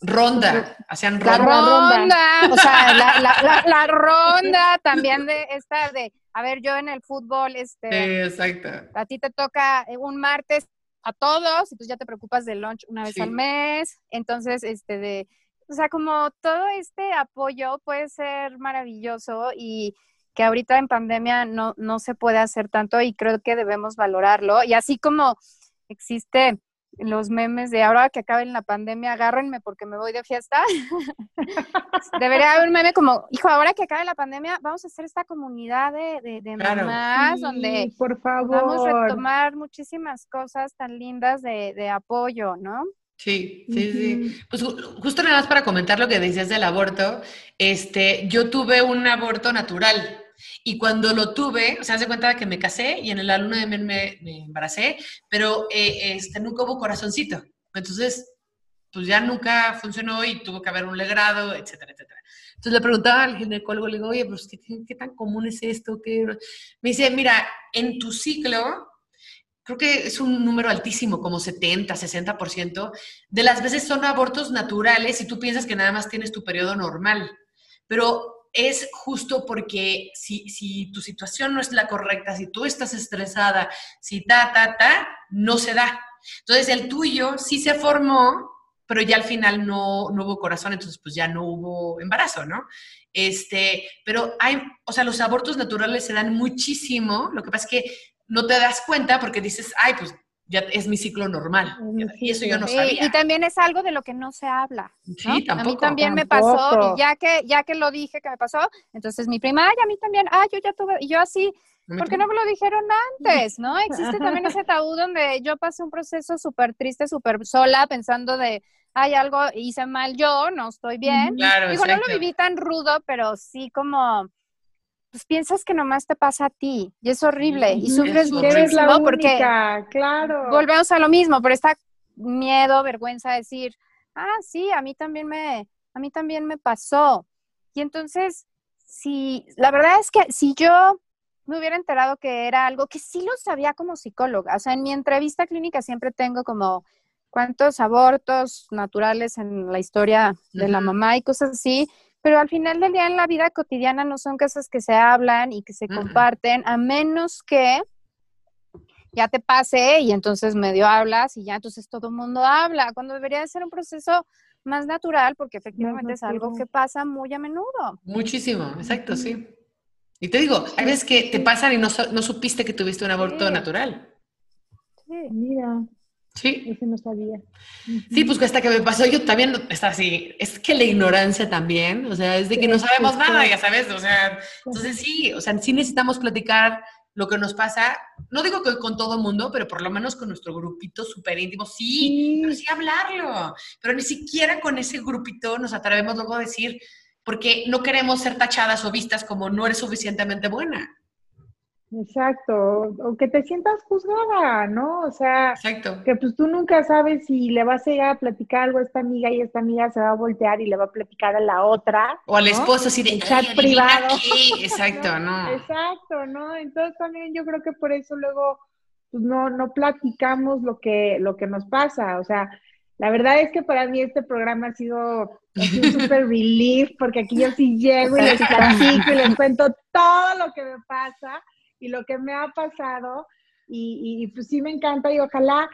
ronda, hacían ronda. La ronda, o sea, la, la, la, ronda también de esta de a ver, yo en el fútbol, este, exacto. a ti te toca eh, un martes a todos, y pues ya te preocupas del lunch una vez al mes, entonces, este, de, o sea, como todo este apoyo puede ser maravilloso y que ahorita en pandemia no, no se puede hacer tanto y creo que debemos valorarlo. Y así como existe los memes de ahora que acabe la pandemia, agárrenme porque me voy de fiesta. Debería haber un meme como, hijo, ahora que acabe la pandemia, vamos a hacer esta comunidad de, de, mamás donde por favor. vamos a retomar muchísimas cosas tan lindas de, de apoyo, ¿no? Sí, sí, sí. Pues justo nada más para comentar lo que decías del aborto, este, yo tuve un aborto natural. Y cuando lo tuve, o sea, se cuenta que me casé y en la luna de miel me, me, embaracé, pero eh, este, nunca hubo corazoncito. Entonces, pues ya nunca funcionó y tuvo que haber un legrado, etcétera, etcétera. Entonces le preguntaba al ginecólogo, le digo, oye, pues, ¿qué, qué tan común es esto? ¿Qué? Me dice, mira, en tu ciclo, creo que es un número altísimo, como 70, 60%, de las veces son abortos naturales y tú piensas que nada más tienes tu periodo normal. Pero es justo porque si, si, tu situación no es la correcta, si tú estás estresada, si ta, ta, ta, no se da. Entonces el tuyo sí se formó, pero ya al final no, no hubo corazón, entonces pues ya no hubo embarazo, ¿no? Este, pero hay, o sea, los abortos naturales se dan muchísimo, lo que pasa es que no te das cuenta porque dices, ay, pues ya es mi ciclo normal. Y eso yo no sabía. Y también es algo de lo que no se habla. Sí, tampoco. A mí también me pasó, y ya que, ya que lo dije que me pasó, entonces mi prima, ay, a mí también, ay, yo ya tuve, y yo así, ¿por qué no me lo dijeron antes? ¿No? Existe también ese tabú donde yo pasé un proceso súper triste, súper sola, pensando de, ay, algo hice mal yo, no estoy bien. Claro, Digo, no lo viví tan rudo, pero sí como pues piensas que nomás te pasa a ti y es horrible y sufres muchísimo porque claro. volvemos a lo mismo, por esta miedo, vergüenza de decir, ah, sí, a mí también me, a mí también me pasó. Y entonces, si, la verdad es que si yo me hubiera enterado que era algo que sí lo sabía como psicóloga, o sea, en mi entrevista clínica siempre tengo como cuántos abortos naturales en la historia de la mamá y cosas así, pero al final del día en la vida cotidiana no son cosas que se hablan y que se comparten, a menos que ya te pase y entonces medio hablas y ya entonces todo el mundo habla, cuando debería de ser un proceso más natural porque efectivamente es algo que pasa muy a menudo. Muchísimo, exacto, sí. Y te digo, hay veces que te pasan y no, no supiste que tuviste un aborto natural. Sí, mira. Sí. Eso no sabía. Sí, pues hasta que me pasó yo también está así. Es que la ignorancia también, o sea, es de que no sabemos nada, ya sabes, o sea, entonces sí, o sea, sí necesitamos platicar lo que nos pasa, no digo que con todo el mundo, pero por lo menos con nuestro grupito súper íntimo, sí, pero sí hablarlo, pero ni siquiera con ese grupito nos atrevemos luego a decir, porque no queremos ser tachadas o vistas como no eres suficientemente buena. Exacto, o que te sientas juzgada, ¿no? O sea, Exacto. que pues tú nunca sabes si le vas a ir a platicar algo a esta amiga y esta amiga se va a voltear y le va a platicar a la otra. O al esposo así de El chat privado. Exacto, ¿no? Exacto, ¿no? Entonces también yo creo que por eso luego pues no, no platicamos lo que, lo que nos pasa. O sea, la verdad es que para mí este programa ha sido así un super relief porque aquí yo sí llego y les platico y les cuento todo lo que me pasa y lo que me ha pasado y, y, pues sí me encanta y ojalá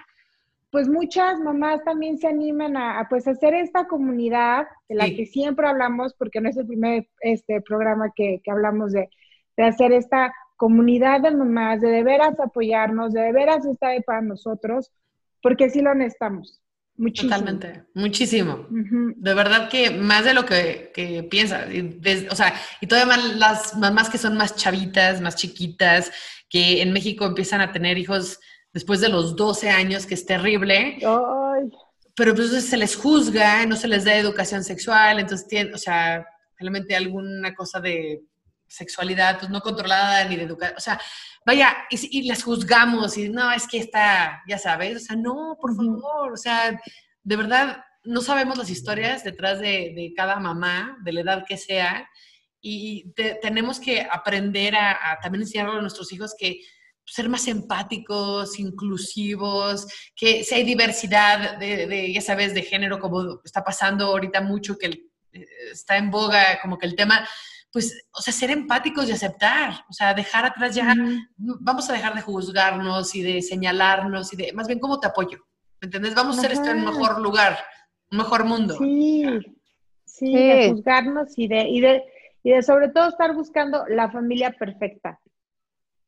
pues muchas mamás también se animen a, a pues hacer esta comunidad de la Sí. que siempre hablamos porque no es el primer este programa que, que hablamos de, de hacer esta comunidad de mamás, de de veras apoyarnos, de de veras estar ahí para nosotros, porque sí lo necesitamos. Muchísimo. Totalmente, muchísimo. De verdad que más de lo que, que piensas. O sea, y todavía más las mamás que son más chavitas, más chiquitas, que en México empiezan a tener hijos después de los 12 años, que es terrible, Ay, pero pues entonces se les juzga, no se les da educación sexual, entonces tienen, o sea, realmente alguna cosa de sexualidad pues no controlada ni de educación, o sea, vaya, y, y las juzgamos y no, es que está, ya sabes, o sea, no, por favor, o sea, de verdad, no sabemos las historias detrás de, de cada mamá, de la edad que sea, y te- tenemos que aprender a, a también enseñarle a nuestros hijos que ser más empáticos, inclusivos, que si hay diversidad de, de, ya sabes, de género, como está pasando ahorita mucho, que eh, está en boga como que el tema, pues, o sea, ser empáticos y aceptar, o sea, dejar atrás ya, ujú. vamos a dejar de juzgarnos y de señalarnos y de, más bien, ¿cómo te apoyo? ¿Me entiendes? Vamos a hacer esto en un mejor lugar, un mejor mundo. Sí, sí, Sí. de juzgarnos y de, y de, y de sobre todo estar buscando la familia perfecta,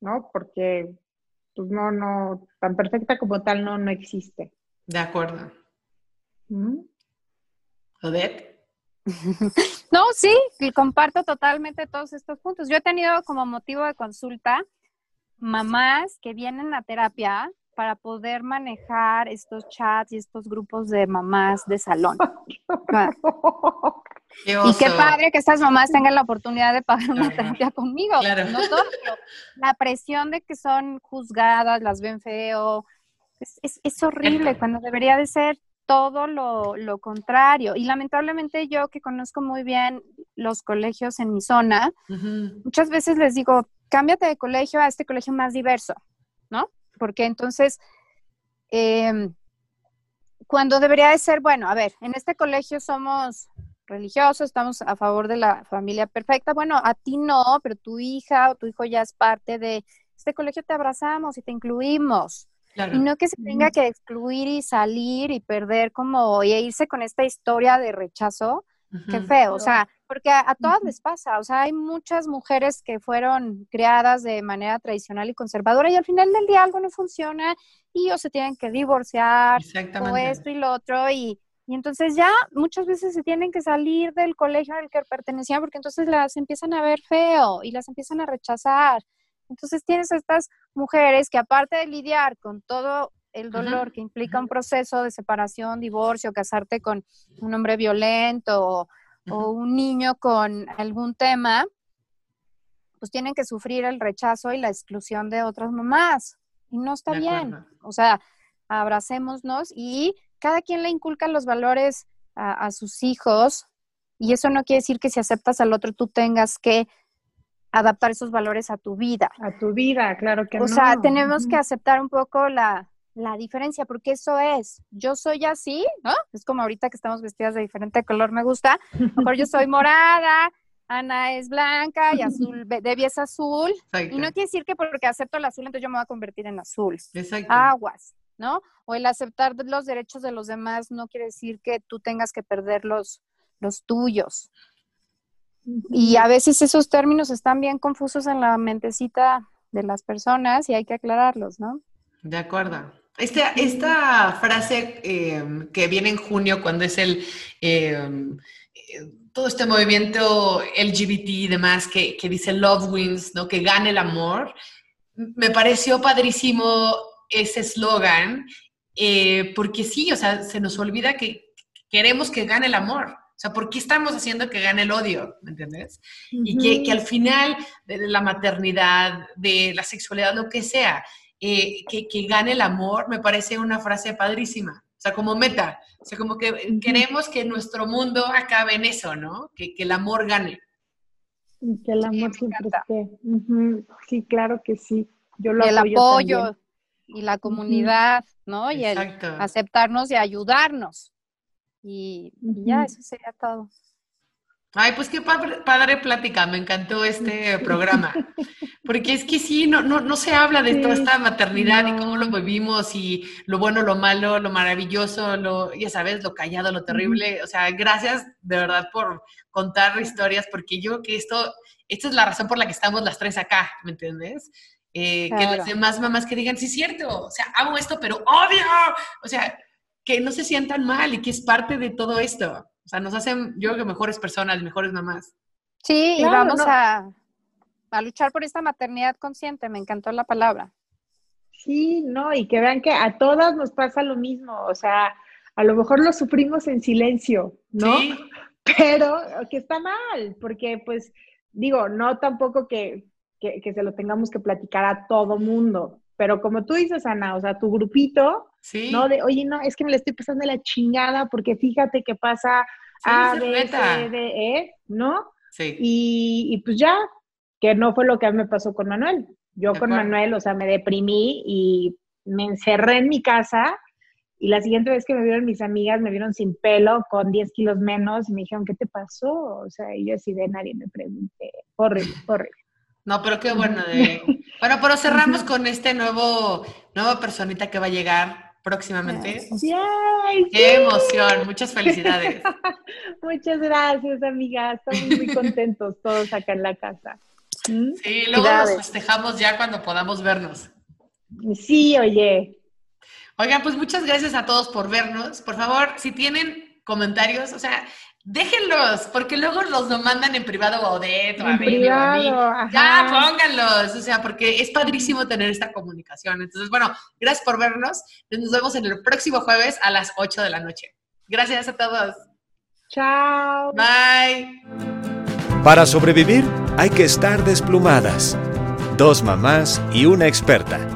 ¿no? Porque, pues no, no, tan perfecta como tal no, no existe. De acuerdo. ¿Mm? Odette. No, sí, comparto totalmente todos estos puntos. Yo he tenido como motivo de consulta mamás que vienen a terapia para poder manejar estos chats y estos grupos de mamás de salón. Qué Y qué padre que estas mamás tengan la oportunidad de pagar una terapia conmigo. Claro. No todo, pero la presión de que son juzgadas, las ven feo, es, es- es horrible cuando debería de ser todo lo, lo contrario. Y lamentablemente yo que conozco muy bien los colegios en mi zona, muchas veces les digo, cámbiate de colegio a este colegio más diverso, ¿no? Porque entonces, em, cuando debería de ser, bueno, a ver, en este colegio somos religiosos, estamos a favor de la familia perfecta, bueno, a ti no, pero tu hija o tu hijo ya es parte de este colegio, te abrazamos y te incluimos. Claro. Y no que se tenga que excluir y salir y perder como, y irse con esta historia de rechazo, Qué Ujú. feo, o sea, porque a, a todas Ujú. les pasa, o sea, hay muchas mujeres que fueron criadas de manera tradicional y conservadora y al final del día algo no funciona y o se tienen que divorciar o esto y lo otro y, y entonces ya muchas veces se tienen que salir del colegio al que pertenecían porque entonces las empiezan a ver feo y las empiezan a rechazar. Entonces tienes estas mujeres que aparte de lidiar con todo el dolor que implica un proceso de separación, divorcio, casarte con un hombre violento o, un niño con algún tema, pues tienen que sufrir el rechazo y la exclusión de otras mamás. Y no está De bien. acuerdo. O sea, abracémonos y cada quien le inculca los valores a, a sus hijos. Y eso no quiere decir que si aceptas al otro tú tengas que adaptar esos valores a tu vida. A tu vida, claro que O no. sea, tenemos que aceptar un poco la, la diferencia, porque eso es, yo soy así, ¿no? Es como ahorita que estamos vestidas de diferente color, me gusta. Mejor yo soy morada, Ana es blanca y azul, Debbie es azul. Exacto. Y no quiere decir que porque acepto el azul, entonces yo me voy a convertir en azul. Exacto. Aguas, ¿no? O el aceptar los derechos de los demás no quiere decir que tú tengas que perder los, los tuyos. Y a veces esos términos están bien confusos en la mentecita de las personas y hay que aclararlos, ¿no? De acuerdo. Esta, esta frase em, que viene en junio cuando es el em, eh, todo este movimiento LGBT y demás que, que dice Love Wins, ¿no? Que gane el amor. Me pareció padrísimo ese eslogan, eh, porque sí, o sea, se nos olvida que queremos que gane el amor. O sea, ¿por qué estamos haciendo que gane el odio? ¿Me entiendes? Y que, que, al final de la maternidad, de la sexualidad, lo que sea, eh, que, que, gane el amor, me parece una frase padrísima. O sea, como meta. O sea, como que queremos que nuestro mundo acabe en eso, ¿no? Que, que el amor gane. Que el amor siempre esté. Sí, claro que sí. Yo lo y el apoyo y la comunidad, ¿no? Y el aceptarnos y ayudarnos. Y, ya, eso sería todo. Ay, pues qué padre, padre, plática, me encantó este programa. Porque es que sí, no, no, no se habla de toda esta maternidad y cómo lo vivimos y lo bueno, lo malo, lo maravilloso, lo, ya sabes, lo callado, lo terrible. O sea, gracias de verdad por contar historias, porque yo creo que esto, esta es la razón por la que estamos las tres acá, ¿me entiendes? Eh, que las demás mamás que digan, sí es cierto, o sea, hago esto, pero odio. O sea, que no se sientan mal y que es parte de todo esto. O sea, nos hacen, yo creo que mejores personas, mejores mamás. Sí, y vamos a, a luchar por esta maternidad consciente, me encantó la palabra. Sí, no, y que vean que a todas nos pasa lo mismo, o sea, a lo mejor lo sufrimos en silencio, ¿no? Sí. Pero que está mal, porque pues digo, no tampoco que, que, que, se lo tengamos que platicar a todo mundo, pero como tú dices, Ana, o sea, tu grupito, ¿no? De, oye, no, es que me le estoy pasando la chingada porque fíjate que pasa A, B, C, D, E, ¿no? Sí. Y, y, pues ya, que no fue lo que a mí me pasó con Manuel. Yo con Manuel, o sea, me deprimí y me encerré en mi casa y la siguiente vez que me vieron mis amigas, me vieron sin pelo, con 10 kilos menos, y me dijeron, ¿qué te pasó? O sea, y yo así de nadie me pregunté. Horrible, horrible. No, pero qué bueno. De... Bueno, pero cerramos con este nuevo, nueva personita que va a llegar próximamente. ¡Qué emoción! Muchas felicidades. Muchas gracias, amiga. Estamos muy contentos todos acá en la casa. ¿Mm? Sí, luego nos festejamos ya cuando podamos vernos. Sí, oye. Oigan, pues muchas gracias a todos por vernos. Por favor, si tienen comentarios, o sea, déjenlos, porque luego los lo mandan en privado a Odette o a mí. Ya, pónganlos, o sea, porque es padrísimo tener esta comunicación. Entonces, bueno, gracias por vernos. Nos vemos en el próximo jueves a las 8 de la noche. Gracias a todos. Chao. Bye. Para sobrevivir hay que estar desplumadas. Dos mamás y una experta